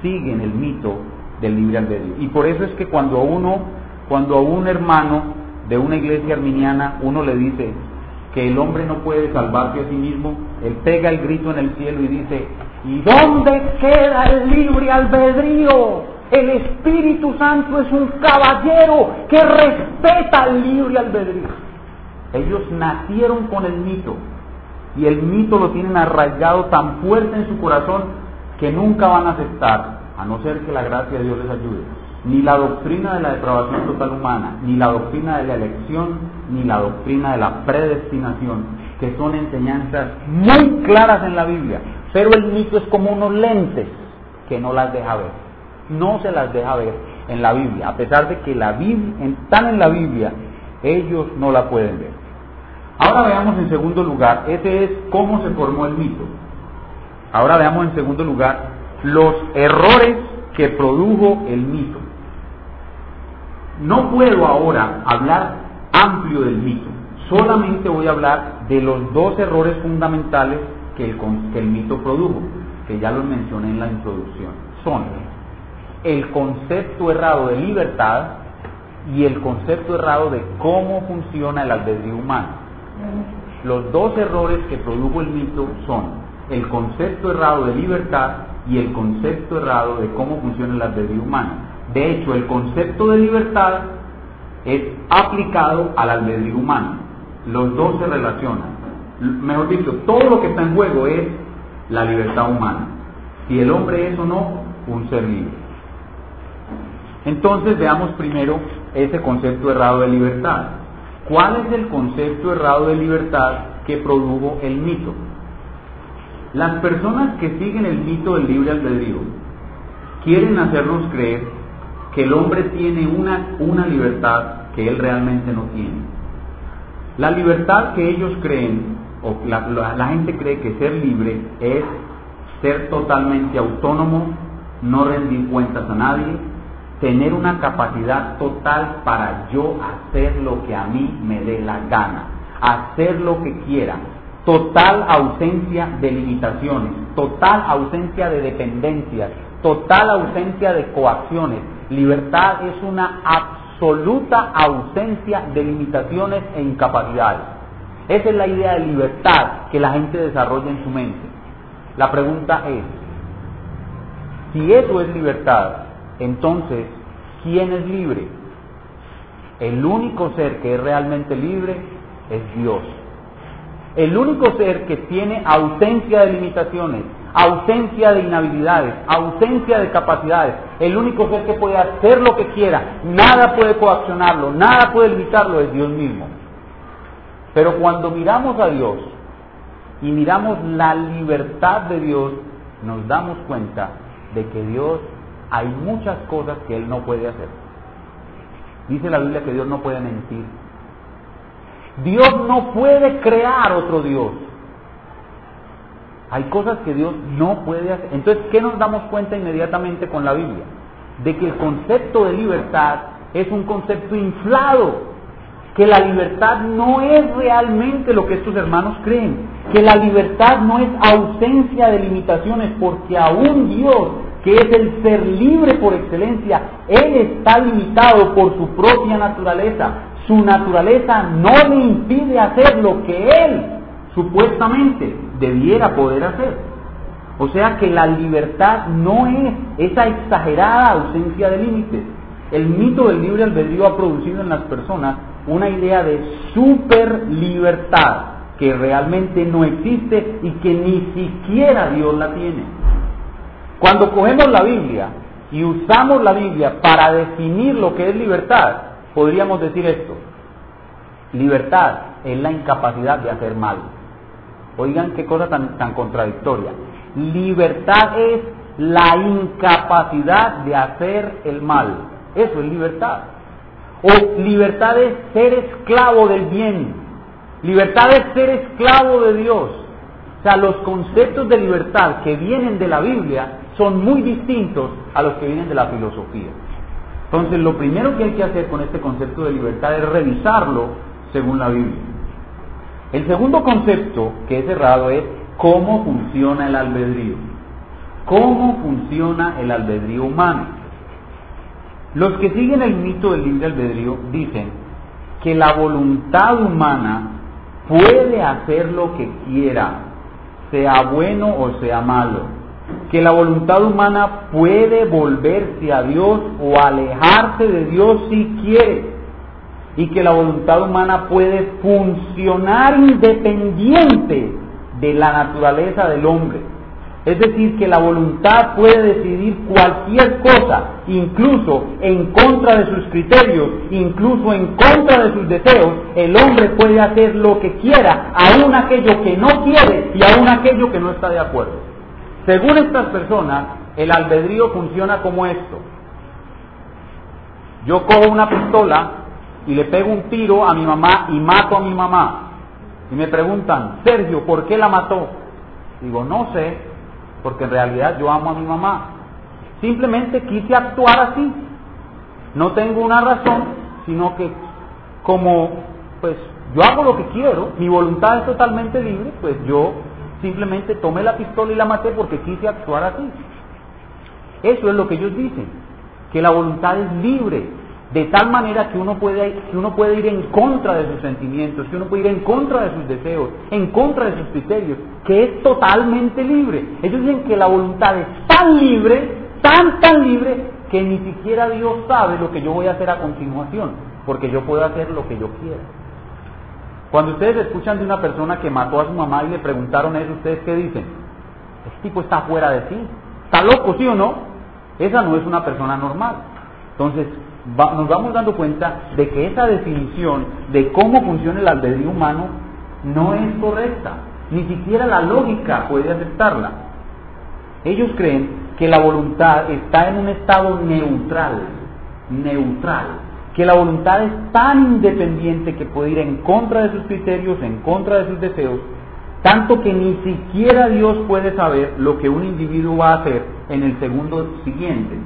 siguen el mito del libre albedrío. Y por eso es que cuando a uno, cuando a un hermano de una iglesia arminiana uno le dice que el hombre no puede salvarse a sí mismo, él pega el grito en el cielo y dice, ¿y dónde queda el libre albedrío? El Espíritu Santo es un caballero que respeta el libre albedrío. Ellos nacieron con el mito y el mito lo tienen arraigado tan fuerte en su corazón que nunca van a aceptar a no ser que la gracia de Dios les ayude, ni la doctrina de la depravación total humana, ni la doctrina de la elección, ni la doctrina de la predestinación, que son enseñanzas muy claras en la Biblia, pero el mito es como unos lentes que no las deja ver, no se las deja ver en la Biblia, a pesar de que están en la Biblia, ellos no la pueden ver. Ahora veamos en segundo lugar, ese es cómo se formó el mito. Ahora veamos en segundo lugar los errores que produjo el mito. No puedo ahora hablar amplio del mito, solamente voy a hablar de los dos errores fundamentales que el, mito produjo, que ya los mencioné en la introducción. Son, el concepto errado de libertad y el concepto errado de cómo funciona el albedrío humano. Los dos errores que produjo el mito son el concepto errado de libertad y el concepto errado de cómo funciona el albedrío humano. De hecho, el concepto de libertad es aplicado al albedrío humano. Los dos se relacionan. Mejor dicho, todo lo que está en juego es la libertad humana. Si el hombre es o no un ser libre. Entonces veamos primero ese concepto errado de libertad. ¿Cuál es el concepto errado de libertad que produjo el mito? Las personas que siguen el mito del libre albedrío quieren hacernos creer que el hombre tiene una, una libertad que él realmente no tiene. La libertad que ellos creen, o la, la gente cree que ser libre es ser totalmente autónomo, no rendir cuentas a nadie, tener una capacidad total para yo hacer lo que a mí me dé la gana, hacer lo que quiera, total ausencia de limitaciones, total ausencia de dependencias, total ausencia de coacciones. Libertad es una absoluta ausencia de limitaciones e incapacidades. Esa es la idea de libertad que la gente desarrolla en su mente. La pregunta es, si eso es libertad, entonces, ¿quién es libre? El único ser que es realmente libre es Dios. El único ser que tiene ausencia de limitaciones, ausencia de inhabilidades, ausencia de capacidades, el único ser que puede hacer lo que quiera, nada puede coaccionarlo, nada puede limitarlo, es Dios mismo. Pero cuando miramos a Dios y miramos la libertad de Dios, nos damos cuenta de que Dios hay muchas cosas que Él no puede hacer. Dice la Biblia que Dios no puede mentir. Dios no puede crear otro Dios. Hay cosas que Dios no puede hacer. Entonces, ¿qué nos damos cuenta inmediatamente con la Biblia? De que el concepto de libertad es un concepto inflado, que la libertad no es realmente lo que estos hermanos creen, que la libertad no es ausencia de limitaciones, porque aún Dios, que es el ser libre por excelencia, Él está limitado por su propia naturaleza. Su naturaleza no le impide hacer lo que Él supuestamente debiera poder hacer. O sea que la libertad no es esa exagerada ausencia de límites. El mito del libre albedrío ha producido en las personas una idea de super libertad que realmente no existe y que ni siquiera Dios la tiene. Cuando cogemos la Biblia y usamos la Biblia para definir lo que es libertad, podríamos decir esto. Libertad es la incapacidad de hacer mal. Oigan qué cosa tan, contradictoria. Libertad es la incapacidad de hacer el mal. Eso es libertad. O libertad es ser esclavo del bien. Libertad es ser esclavo de Dios. O sea, los conceptos de libertad que vienen de la Biblia son muy distintos a los que vienen de la filosofía. Entonces, lo primero que hay que hacer con este concepto de libertad es revisarlo según la Biblia. El segundo concepto que es errado es cómo funciona el albedrío. ¿Cómo funciona el albedrío humano? Los que siguen el mito del libre albedrío dicen que la voluntad humana puede hacer lo que quiera, sea bueno o sea malo. Que la voluntad humana puede volverse a Dios o alejarse de Dios si quiere y que la voluntad humana puede funcionar independiente de la naturaleza del hombre. Es decir, que la voluntad puede decidir cualquier cosa, incluso en contra de sus criterios, incluso en contra de sus deseos. El hombre puede hacer lo que quiera, aun aquello que no quiere y aun aquello que no está de acuerdo. Según estas personas, el albedrío funciona como esto. Yo cojo una pistola y le pego un tiro a mi mamá y mato a mi mamá. Y me preguntan, Sergio, ¿por qué la mató? Digo, no sé, porque en realidad yo amo a mi mamá. Simplemente quise actuar así. No tengo una razón, sino que como pues yo hago lo que quiero, mi voluntad es totalmente libre, pues yo simplemente tomé la pistola y la maté porque quise actuar así. Eso es lo que ellos dicen. que la voluntad es libre, de tal manera que uno puede, que uno puede ir en contra de sus sentimientos, que uno puede ir en contra de sus deseos, en contra de sus criterios, que es totalmente libre. Ellos dicen que la voluntad es tan libre, tan, tan libre, que ni siquiera Dios sabe lo que yo voy a hacer a continuación, porque yo puedo hacer lo que yo quiera. Cuando ustedes escuchan de una persona que mató a su mamá y le preguntaron eso, ¿ustedes qué dicen? Este tipo está fuera de sí. ¿Está loco, sí o no? Esa no es una persona normal. Entonces, nos vamos dando cuenta de que esa definición de cómo funciona el albedrío humano no es correcta. Ni siquiera la lógica puede aceptarla. Ellos creen que la voluntad está en un estado neutral, neutral, que la voluntad es tan independiente que puede ir en contra de sus criterios, en contra de sus deseos, tanto que ni siquiera Dios puede saber lo que un individuo va a hacer en el segundo siguiente.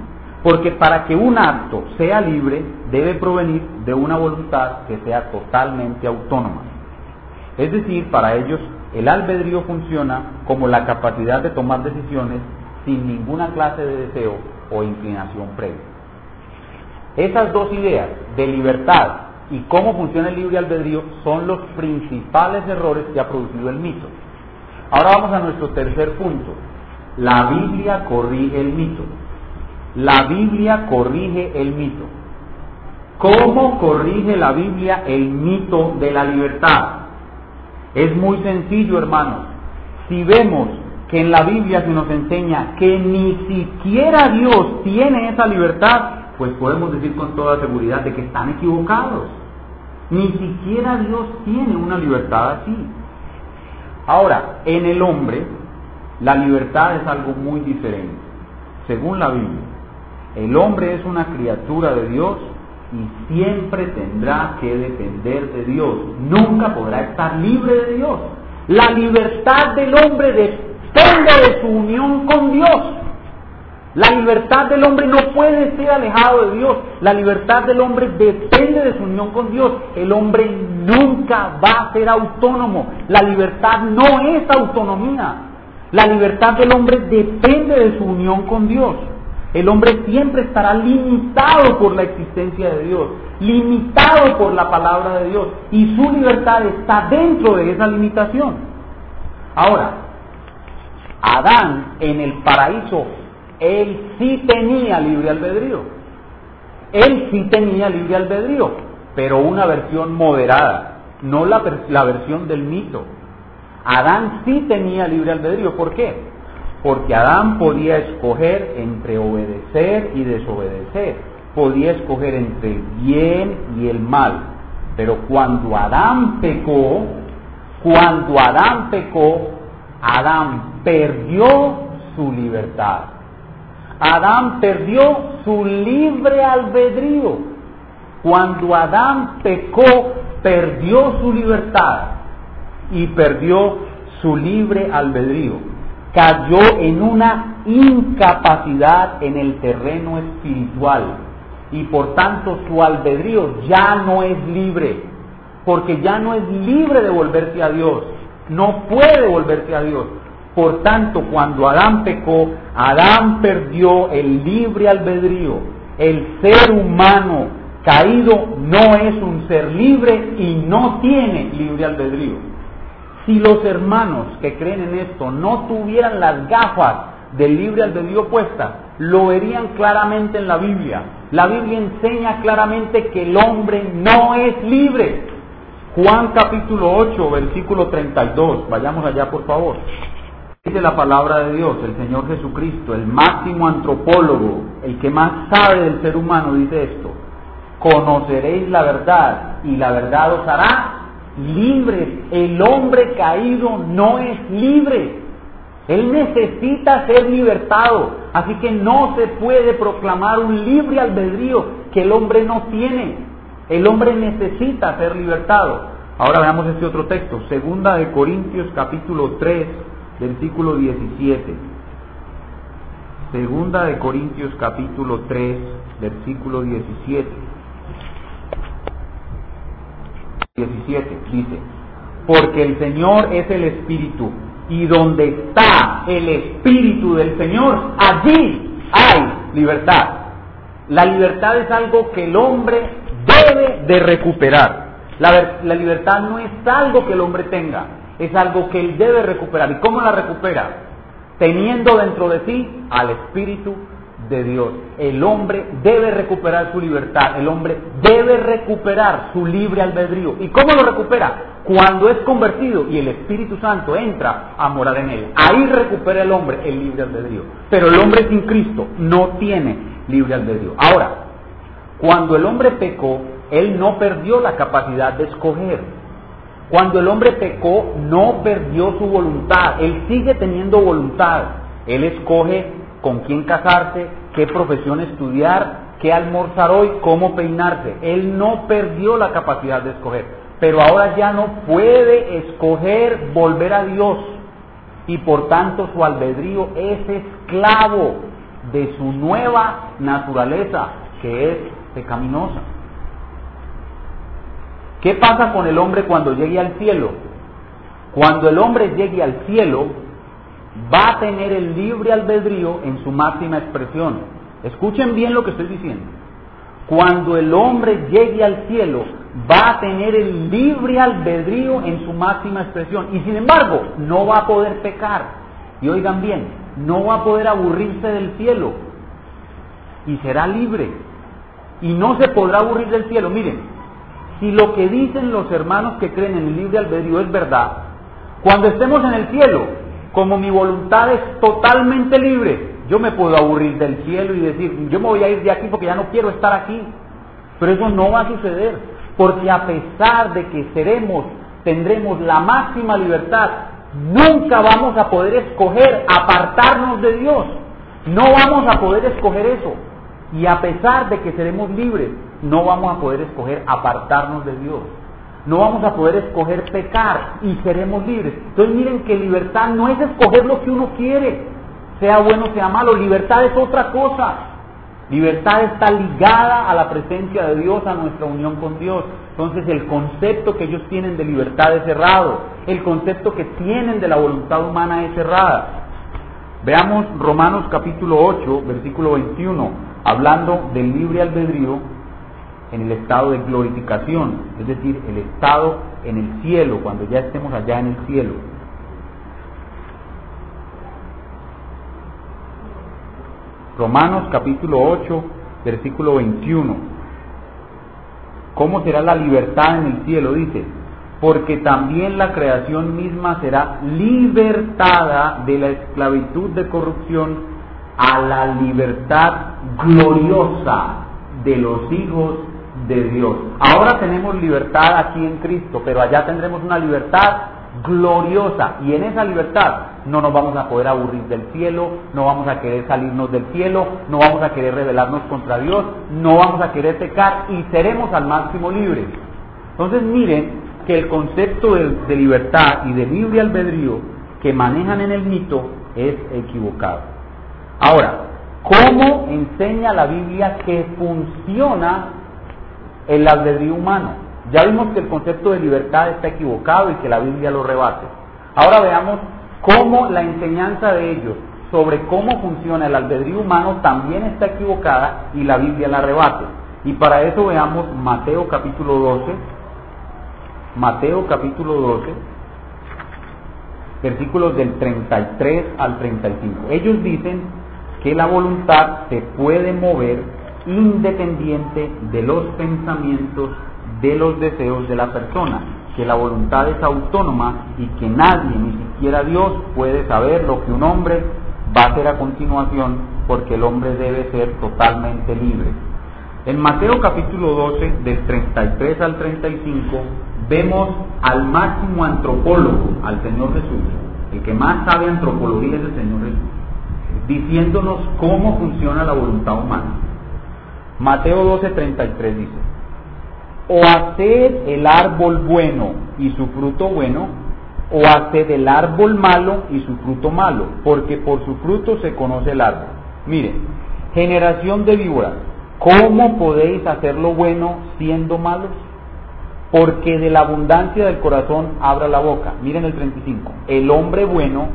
Porque para que un acto sea libre debe provenir de una voluntad que sea totalmente autónoma. Es decir, para ellos el albedrío funciona como la capacidad de tomar decisiones sin ninguna clase de deseo o inclinación previa. Esas dos ideas de libertad y cómo funciona el libre albedrío son los principales errores que ha producido el mito. Ahora vamos a nuestro tercer punto. La Biblia corrige el mito. La Biblia corrige el mito. ¿Cómo corrige la Biblia el mito de la libertad? Es muy sencillo, hermanos. Si vemos que en la Biblia se nos enseña que ni siquiera Dios tiene esa libertad, pues podemos decir con toda seguridad de que están equivocados. Ni siquiera Dios tiene una libertad así. Ahora, en el hombre, la libertad es algo muy diferente. Según la Biblia, el hombre es una criatura de Dios y siempre tendrá que depender de Dios. Nunca podrá estar libre de Dios. La libertad del hombre depende de su unión con Dios. La libertad del hombre no puede ser alejado de Dios. La libertad del hombre depende de su unión con Dios. El hombre nunca va a ser autónomo. La libertad no es autonomía. La libertad del hombre depende de su unión con Dios. El hombre siempre estará limitado por la existencia de Dios, limitado por la palabra de Dios, y su libertad está dentro de esa limitación. Ahora, Adán en el paraíso, él sí tenía libre albedrío. Él sí tenía libre albedrío, pero una versión moderada, no la, versión del mito. Adán sí tenía libre albedrío. ¿Por qué? Porque Adán podía escoger entre obedecer y desobedecer. Podía escoger entre el bien y el mal. Pero cuando Adán pecó, cuando Adán pecó, Adán perdió su libertad. Adán perdió su libre albedrío. Cuando Adán pecó, perdió su libertad y perdió su libre albedrío. Cayó en una incapacidad en el terreno espiritual y por tanto su albedrío ya no es libre, porque ya no es libre de volverse a Dios no puede volverse a Dios. Por tanto, cuando Adán pecó, Adán perdió el libre albedrío. El ser humano caído no es un ser libre y no tiene libre albedrío. Si los hermanos que creen en esto no tuvieran las gafas del libre albedrío puestas, lo verían claramente en la Biblia. La Biblia enseña claramente que el hombre no es libre. Juan capítulo 8, versículo 32. Vayamos allá, por favor. Dice la palabra de Dios, el Señor Jesucristo, el máximo antropólogo, el que más sabe del ser humano, dice esto. Conoceréis la verdad y la verdad os hará libres. El hombre caído no es libre. Él necesita ser libertado. Así que no se puede proclamar un libre albedrío que el hombre no tiene. El hombre necesita ser libertado. Ahora veamos este otro texto, segunda de Corintios capítulo 3, versículo 17. Segunda de Corintios capítulo 3, versículo 17. 17 dice, porque el Señor es el Espíritu, y donde está el Espíritu del Señor, allí hay libertad. La libertad es algo que el hombre debe de recuperar. La, la, libertad no es algo que el hombre tenga, es algo que él debe recuperar. ¿Y cómo la recupera? Teniendo dentro de sí al Espíritu de Dios. El hombre debe recuperar su libertad, el hombre debe recuperar su libre albedrío. ¿Y cómo lo recupera? Cuando es convertido y el Espíritu Santo entra a morar en él. Ahí recupera el hombre el libre albedrío. Pero el hombre sin Cristo no tiene libre albedrío. Ahora, cuando el hombre pecó, él no perdió la capacidad de escoger. Cuando el hombre pecó, no perdió su voluntad. Él sigue teniendo voluntad. Él escoge con quién casarse, qué profesión estudiar, qué almorzar hoy, cómo peinarse. Él no perdió la capacidad de escoger, pero ahora ya no puede escoger volver a Dios y por tanto su albedrío es esclavo de su nueva naturaleza que es pecaminosa. ¿Qué pasa con el hombre cuando llegue al cielo? Cuando el hombre llegue al cielo, va a tener el libre albedrío en su máxima expresión. Escuchen bien lo que estoy diciendo. Cuando el hombre llegue al cielo, va a tener el libre albedrío en su máxima expresión. Y sin embargo, no va a poder pecar. Y oigan bien, no va a poder aburrirse del cielo. Y será libre. Y no se podrá aburrir del cielo. Miren, si lo que dicen los hermanos que creen en el libre albedrío es verdad, cuando estemos en el cielo, como mi voluntad es totalmente libre, yo me puedo aburrir del cielo y decir, yo me voy a ir de aquí porque ya no quiero estar aquí. Pero eso no va a suceder, porque a pesar de que seremos, tendremos la máxima libertad, nunca vamos a poder escoger apartarnos de Dios. No vamos a poder escoger eso. Y a pesar de que seremos libres, no vamos a poder escoger apartarnos de Dios no vamos a poder escoger pecar y seremos libres. Entonces miren que libertad no es escoger lo que uno quiere, sea bueno, sea malo, libertad es otra cosa. Libertad está ligada a la presencia de Dios, a nuestra unión con Dios. Entonces el concepto que ellos tienen de libertad es errado, el concepto que tienen de la voluntad humana es errada. Veamos Romanos capítulo 8, versículo 21, hablando del libre albedrío en el estado de glorificación, es decir, el estado en el cielo, cuando ya estemos allá en el cielo. Romanos capítulo 8, versículo 21. ¿Cómo será la libertad en el cielo? Dice, porque también la creación misma será libertada de la esclavitud de corrupción a la libertad gloriosa de los hijos de Dios. Ahora tenemos libertad aquí en Cristo, pero allá tendremos una libertad gloriosa y en esa libertad no nos vamos a poder aburrir del cielo, no vamos a querer salirnos del cielo, no vamos a querer rebelarnos contra Dios, no vamos a querer pecar y seremos al máximo libres. Entonces miren que el concepto de, de libertad y de libre albedrío que manejan en el mito es equivocado. Ahora, ¿cómo enseña la Biblia que funciona el albedrío humano. Ya vimos que el concepto de libertad está equivocado y que la Biblia lo rebate. Ahora veamos cómo la enseñanza de ellos sobre cómo funciona el albedrío humano también está equivocada y la Biblia la rebate. Y para eso veamos Mateo capítulo 12, Mateo capítulo 12, versículos del 33 al 35. Ellos dicen que la voluntad se puede mover independiente de los pensamientos, de los deseos de la persona, que la voluntad es autónoma y que nadie, ni siquiera Dios, puede saber lo que un hombre va a hacer a continuación, porque el hombre debe ser totalmente libre. En Mateo capítulo 12, del 33 al 35, vemos al máximo antropólogo, al Señor Jesús, el que más sabe antropología es el Señor Jesús, diciéndonos cómo funciona la voluntad humana. Mateo 12:33 dice, o haced el árbol bueno y su fruto bueno, o haced el árbol malo y su fruto malo, porque por su fruto se conoce el árbol. Miren, generación de víboras, ¿cómo podéis hacer lo bueno siendo malos? Porque de la abundancia del corazón abra la boca. Miren el 35. El hombre bueno,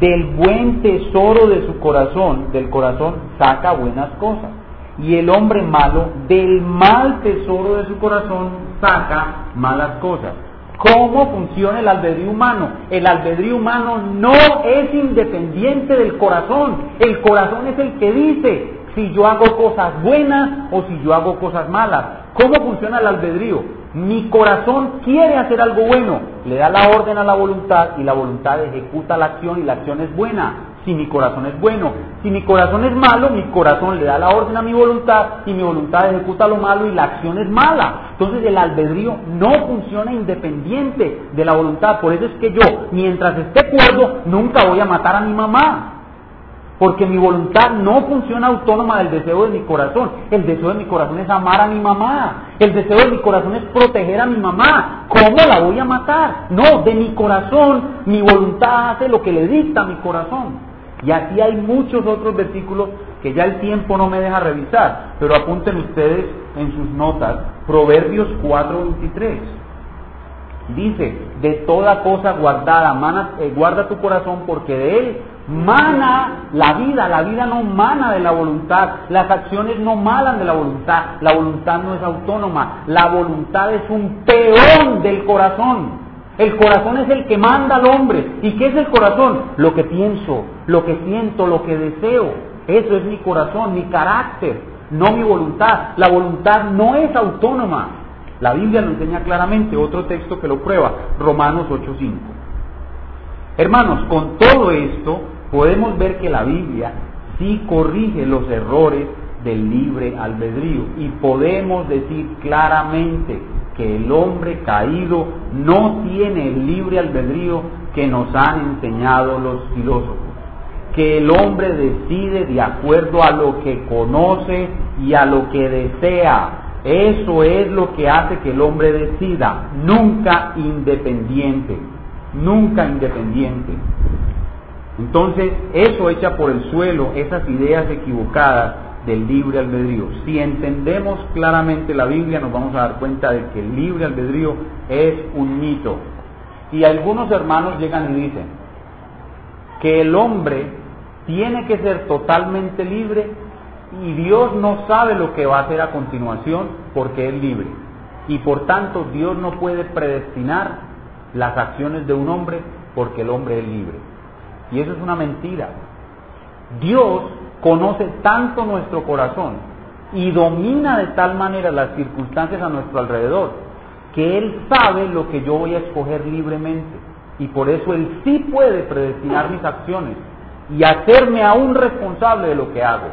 del buen tesoro de su corazón, del corazón, saca buenas cosas Y el hombre malo del mal tesoro de su corazón saca malas cosas. ¿Cómo funciona el albedrío humano? El albedrío humano no es independiente del corazón. El corazón es el que dice si yo hago cosas buenas o si yo hago cosas malas. ¿Cómo funciona el albedrío? Mi corazón quiere hacer algo bueno, le da la orden a la voluntad y la voluntad ejecuta la acción y la acción es buena si mi corazón es bueno. Si mi corazón es malo, mi corazón le da la orden a mi voluntad y mi voluntad ejecuta lo malo y la acción es mala. Entonces el albedrío no funciona independiente de la voluntad. Por eso es que yo, mientras esté cuerdo, nunca voy a matar a mi mamá. Porque mi voluntad no funciona autónoma del deseo de mi corazón. El deseo de mi corazón es amar a mi mamá. El deseo de mi corazón es proteger a mi mamá. ¿Cómo la voy a matar? No, de mi corazón mi voluntad hace lo que le dicta mi corazón. Y aquí hay muchos otros versículos que ya el tiempo no me deja revisar, pero apunten ustedes en sus notas, Proverbios 4:23. Dice, de toda cosa guardada, eh, guarda tu corazón porque de él mana la vida, la vida no mana de la voluntad, las acciones no malan de la voluntad, la voluntad no es autónoma, la voluntad es un peón del corazón. El corazón es el que manda al hombre. ¿Y qué es el corazón? Lo que pienso, lo que siento, lo que deseo. Eso es mi corazón, mi carácter, no mi voluntad. La voluntad no es autónoma. La Biblia lo enseña claramente, otro texto que lo prueba, Romanos 8.5. Hermanos, con todo esto podemos ver que la Biblia sí corrige los errores del libre albedrío y podemos decir claramente que el hombre caído no tiene el libre albedrío que nos han enseñado los filósofos, que el hombre decide de acuerdo a lo que conoce y a lo que desea. Eso es lo que hace que el hombre decida, nunca independiente, nunca independiente. Entonces, eso echa por el suelo esas ideas equivocadas del libre albedrío. Si entendemos claramente la Biblia, nos vamos a dar cuenta de que el libre albedrío es un mito. Y algunos hermanos llegan y dicen que el hombre tiene que ser totalmente libre y Dios no sabe lo que va a hacer a continuación porque es libre. Y por tanto Dios no puede predestinar las acciones de un hombre porque el hombre es libre. Y eso es una mentira. Dios conoce tanto nuestro corazón y domina de tal manera las circunstancias a nuestro alrededor que Él sabe lo que yo voy a escoger libremente y por eso Él sí puede predestinar mis acciones y hacerme aún responsable de lo que hago.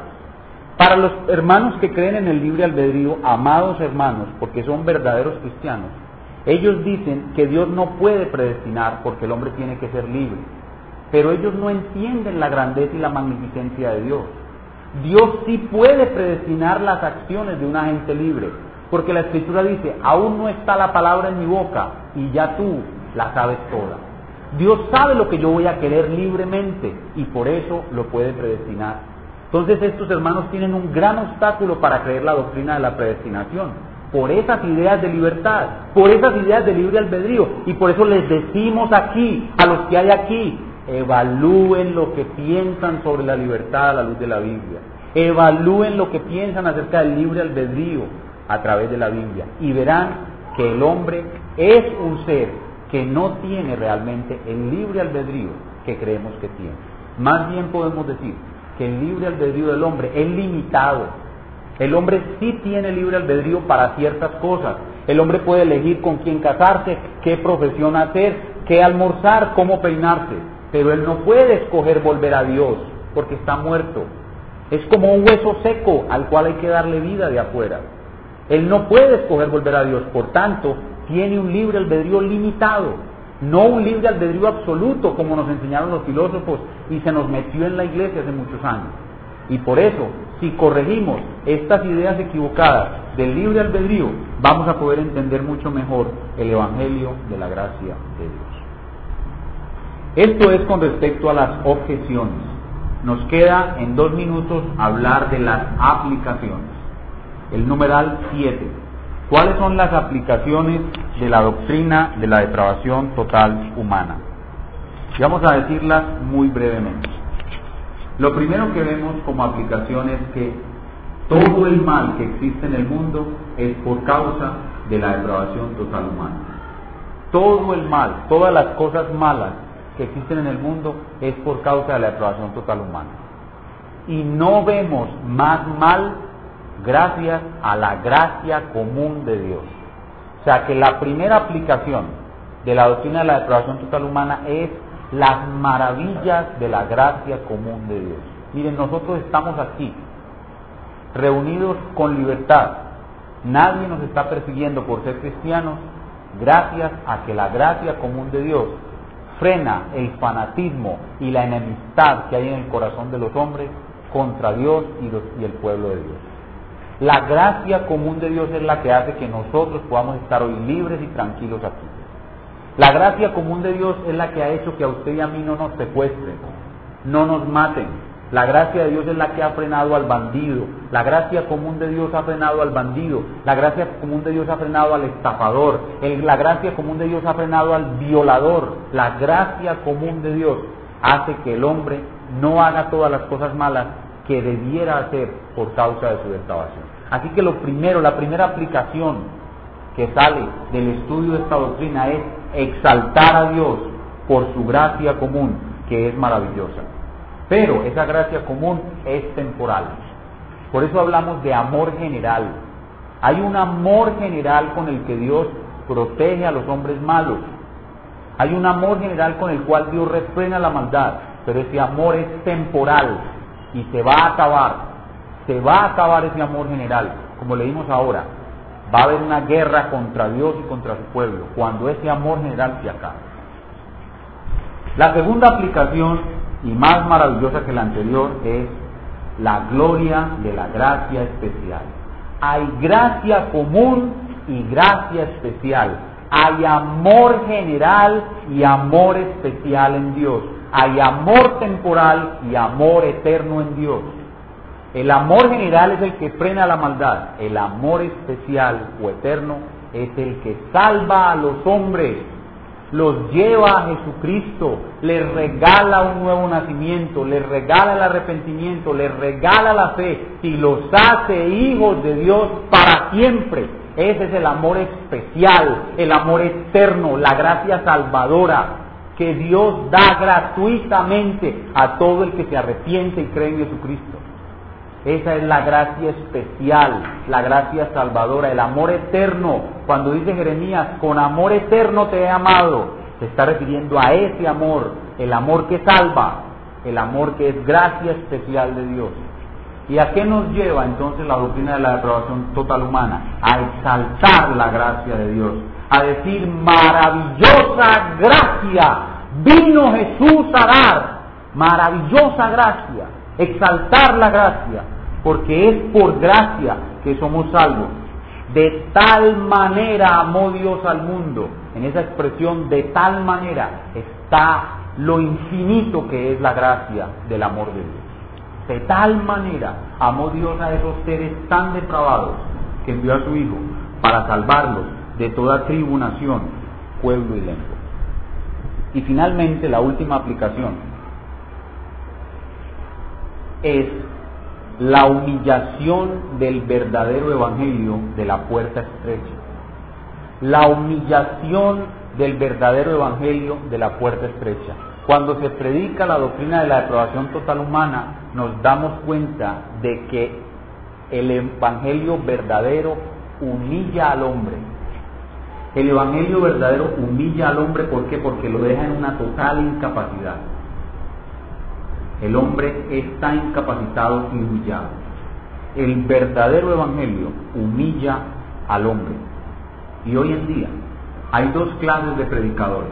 Para los hermanos que creen en el libre albedrío, amados hermanos, porque son verdaderos cristianos, ellos dicen que Dios no puede predestinar porque el hombre tiene que ser libre. Pero ellos no entienden la grandeza y la magnificencia de Dios. Dios sí puede predestinar las acciones de una gente libre, porque la escritura dice, aún no está la palabra en mi boca y ya tú la sabes toda. Dios sabe lo que yo voy a querer libremente y por eso lo puede predestinar. Entonces estos hermanos tienen un gran obstáculo para creer la doctrina de la predestinación, por esas ideas de libertad, por esas ideas de libre albedrío. Y por eso les decimos aquí, a los que hay aquí, evalúen lo que piensan sobre la libertad a la luz de la Biblia. Evalúen lo que piensan acerca del libre albedrío a través de la Biblia y verán que el hombre es un ser que no tiene realmente el libre albedrío que creemos que tiene. Más bien podemos decir que el libre albedrío del hombre es limitado. El hombre sí tiene libre albedrío para ciertas cosas. El hombre puede elegir con quién casarse, qué profesión hacer, qué almorzar, cómo peinarse pero él no puede escoger volver a Dios porque está muerto. Es como un hueso seco al cual hay que darle vida de afuera. Él no puede escoger volver a Dios, por tanto, tiene un libre albedrío limitado, no un libre albedrío absoluto como nos enseñaron los filósofos y se nos metió en la iglesia hace muchos años. Y por eso, si corregimos estas ideas equivocadas del libre albedrío, vamos a poder entender mucho mejor el Evangelio de la gracia de Dios. Esto es con respecto a las objeciones. Nos queda en dos minutos hablar de las aplicaciones. El numeral 7. ¿Cuáles son las aplicaciones de la doctrina de la depravación total humana? Y vamos a decirlas muy brevemente. Lo primero que vemos como aplicación es que Todo el mal que existe en el mundo es por causa de la depravación total humana. Todo el mal, todas las cosas malas que existen en el mundo es por causa de la depravación total humana. Y no vemos más mal gracias a la gracia común de Dios. O sea que la primera aplicación de la doctrina de la depravación total humana es las maravillas de la gracia común de Dios. Miren, nosotros estamos aquí, reunidos con libertad. Nadie nos está persiguiendo por ser cristianos gracias a que la gracia común de Dios frena el fanatismo y la enemistad que hay en el corazón de los hombres contra Dios y, el pueblo de Dios. La gracia común de Dios es la que hace que nosotros podamos estar hoy libres y tranquilos aquí. La gracia común de Dios es la que ha hecho que a usted y a mí no nos secuestren, no nos maten, la gracia de Dios es la que ha frenado al bandido. La gracia común de Dios ha frenado al bandido. La gracia común de Dios ha frenado al estafador. la gracia común de Dios ha frenado al violador. La gracia común de Dios hace que el hombre no haga todas las cosas malas que debiera hacer por causa de su depravación. Así que lo primero, la primera aplicación que sale del estudio de esta doctrina es exaltar a Dios por su gracia común, que es maravillosa. Pero esa gracia común es temporal. Por eso hablamos de amor general. Hay un amor general con el que Dios protege a los hombres malos. Hay un amor general con el cual Dios refrena la maldad. Pero ese amor es temporal y se va a acabar. Se va a acabar ese amor general. Como leímos ahora, va a haber una guerra contra Dios y contra su pueblo cuando ese amor general se acabe. La segunda aplicación y más maravillosa que la anterior es la gloria de la gracia especial. Hay gracia común y gracia especial. Hay amor general y amor especial en Dios. Hay amor temporal y amor eterno en Dios. El amor general es el que frena la maldad. El amor especial o eterno es el que salva a los hombres los lleva a Jesucristo, les regala un nuevo nacimiento, les regala el arrepentimiento, les regala la fe y los hace hijos de Dios para siempre. Ese es el amor especial, el amor eterno, la gracia salvadora que Dios da gratuitamente a todo el que se arrepiente y cree en Jesucristo. Esa es la gracia especial, la gracia salvadora, el amor eterno. Cuando dice Jeremías, con amor eterno te he amado, se está refiriendo a ese amor, el amor que salva, el amor que es gracia especial de Dios. ¿Y a qué nos lleva entonces la doctrina de la depravación total humana? A exaltar la gracia de Dios, a decir maravillosa gracia, vino Jesús a dar, maravillosa gracia, exaltar la gracia porque es por gracia que somos salvos. De tal manera amó Dios al mundo. En esa expresión, de tal manera, está lo infinito que es la gracia del amor de Dios. De tal manera amó Dios a esos seres tan depravados que envió a su Hijo para salvarlos de toda tribunación, pueblo y lengua. Y finalmente la última aplicación es la humillación del verdadero evangelio de la puerta estrecha. La humillación del verdadero evangelio de la puerta estrecha. Cuando se predica la doctrina de la depravación total humana, nos damos cuenta de que el evangelio verdadero humilla al hombre. El evangelio verdadero humilla al hombre, ¿por qué? Porque lo deja en una total incapacidad el hombre está incapacitado y humillado. El verdadero evangelio humilla al hombre. Y hoy en día hay dos clases de predicadores.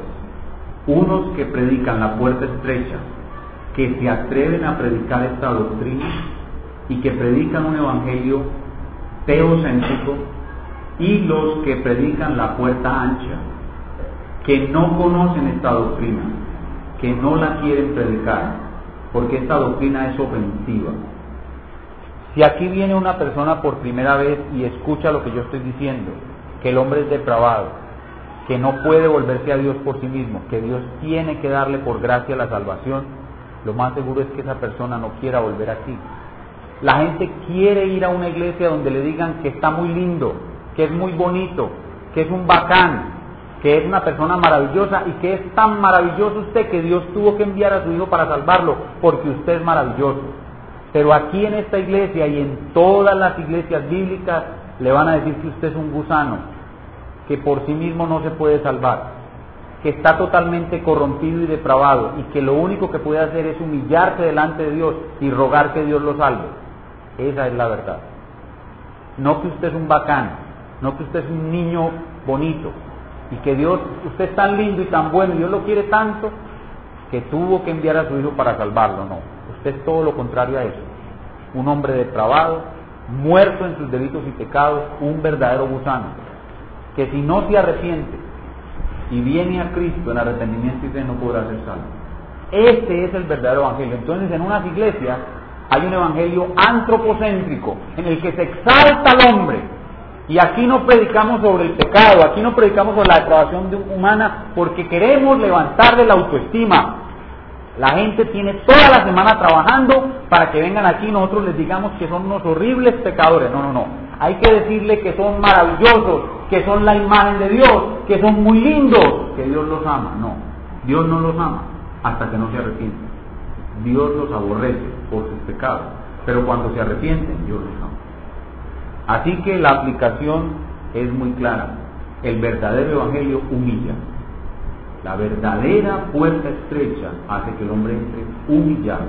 Unos que predican la puerta estrecha, que se atreven a predicar esta doctrina y que predican un evangelio teocéntrico, y los que predican la puerta ancha, que no conocen esta doctrina, que no la quieren predicar porque esta doctrina es ofensiva. Si aquí viene una persona por primera vez y escucha lo que yo estoy diciendo, que el hombre es depravado, que no puede volverse a Dios por sí mismo, que Dios tiene que darle por gracia la salvación, lo más seguro es que esa persona no quiera volver aquí. La gente quiere ir a una iglesia donde le digan que está muy lindo, que es muy bonito, que es un bacán, que es una persona maravillosa y que es tan maravilloso usted que Dios tuvo que enviar a su hijo para salvarlo, porque usted es maravilloso. Pero aquí en esta iglesia y en todas las iglesias bíblicas le van a decir que usted es un gusano, que por sí mismo no se puede salvar, que está totalmente corrompido y depravado y que lo único que puede hacer es humillarse delante de Dios y rogar que Dios lo salve. Esa es la verdad. No que usted es un bacán, no que usted es un niño bonito, y que Dios, usted es tan lindo y tan bueno, y Dios lo quiere tanto, que tuvo que enviar a su hijo para salvarlo. No, usted es todo lo contrario a eso. Un hombre depravado, muerto en sus delitos y pecados, un verdadero gusano, que si no se arrepiente y viene a Cristo en arrepentimiento fe no podrá ser salvo. Este es el verdadero evangelio. Entonces en unas iglesias hay un evangelio antropocéntrico en el que se exalta al hombre y aquí no predicamos sobre el pecado, aquí no predicamos sobre la depravación humana porque queremos levantarle la autoestima. La gente tiene toda la semana trabajando para que vengan aquí y nosotros les digamos que son unos horribles pecadores. No, no, no. Hay que decirle que son maravillosos, que son la imagen de Dios, que son muy lindos, que Dios los ama. No, Dios no los ama hasta que no se arrepienten. Dios los aborrece por sus pecados, pero cuando se arrepienten, Dios los ama. Así que la aplicación es muy clara. El verdadero evangelio humilla. La verdadera puerta estrecha hace que el hombre entre humillado.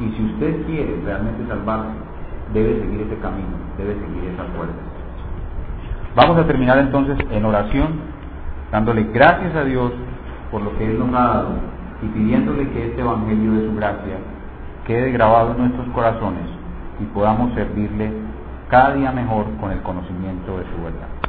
Y si usted quiere realmente salvarse, debe seguir ese camino, debe seguir esa puerta. Vamos a terminar entonces en oración, dándole gracias a Dios por lo que Él nos ha dado y pidiéndole que este Evangelio de su gracia quede grabado en nuestros corazones y podamos servirle cada día mejor con el conocimiento de su verdad.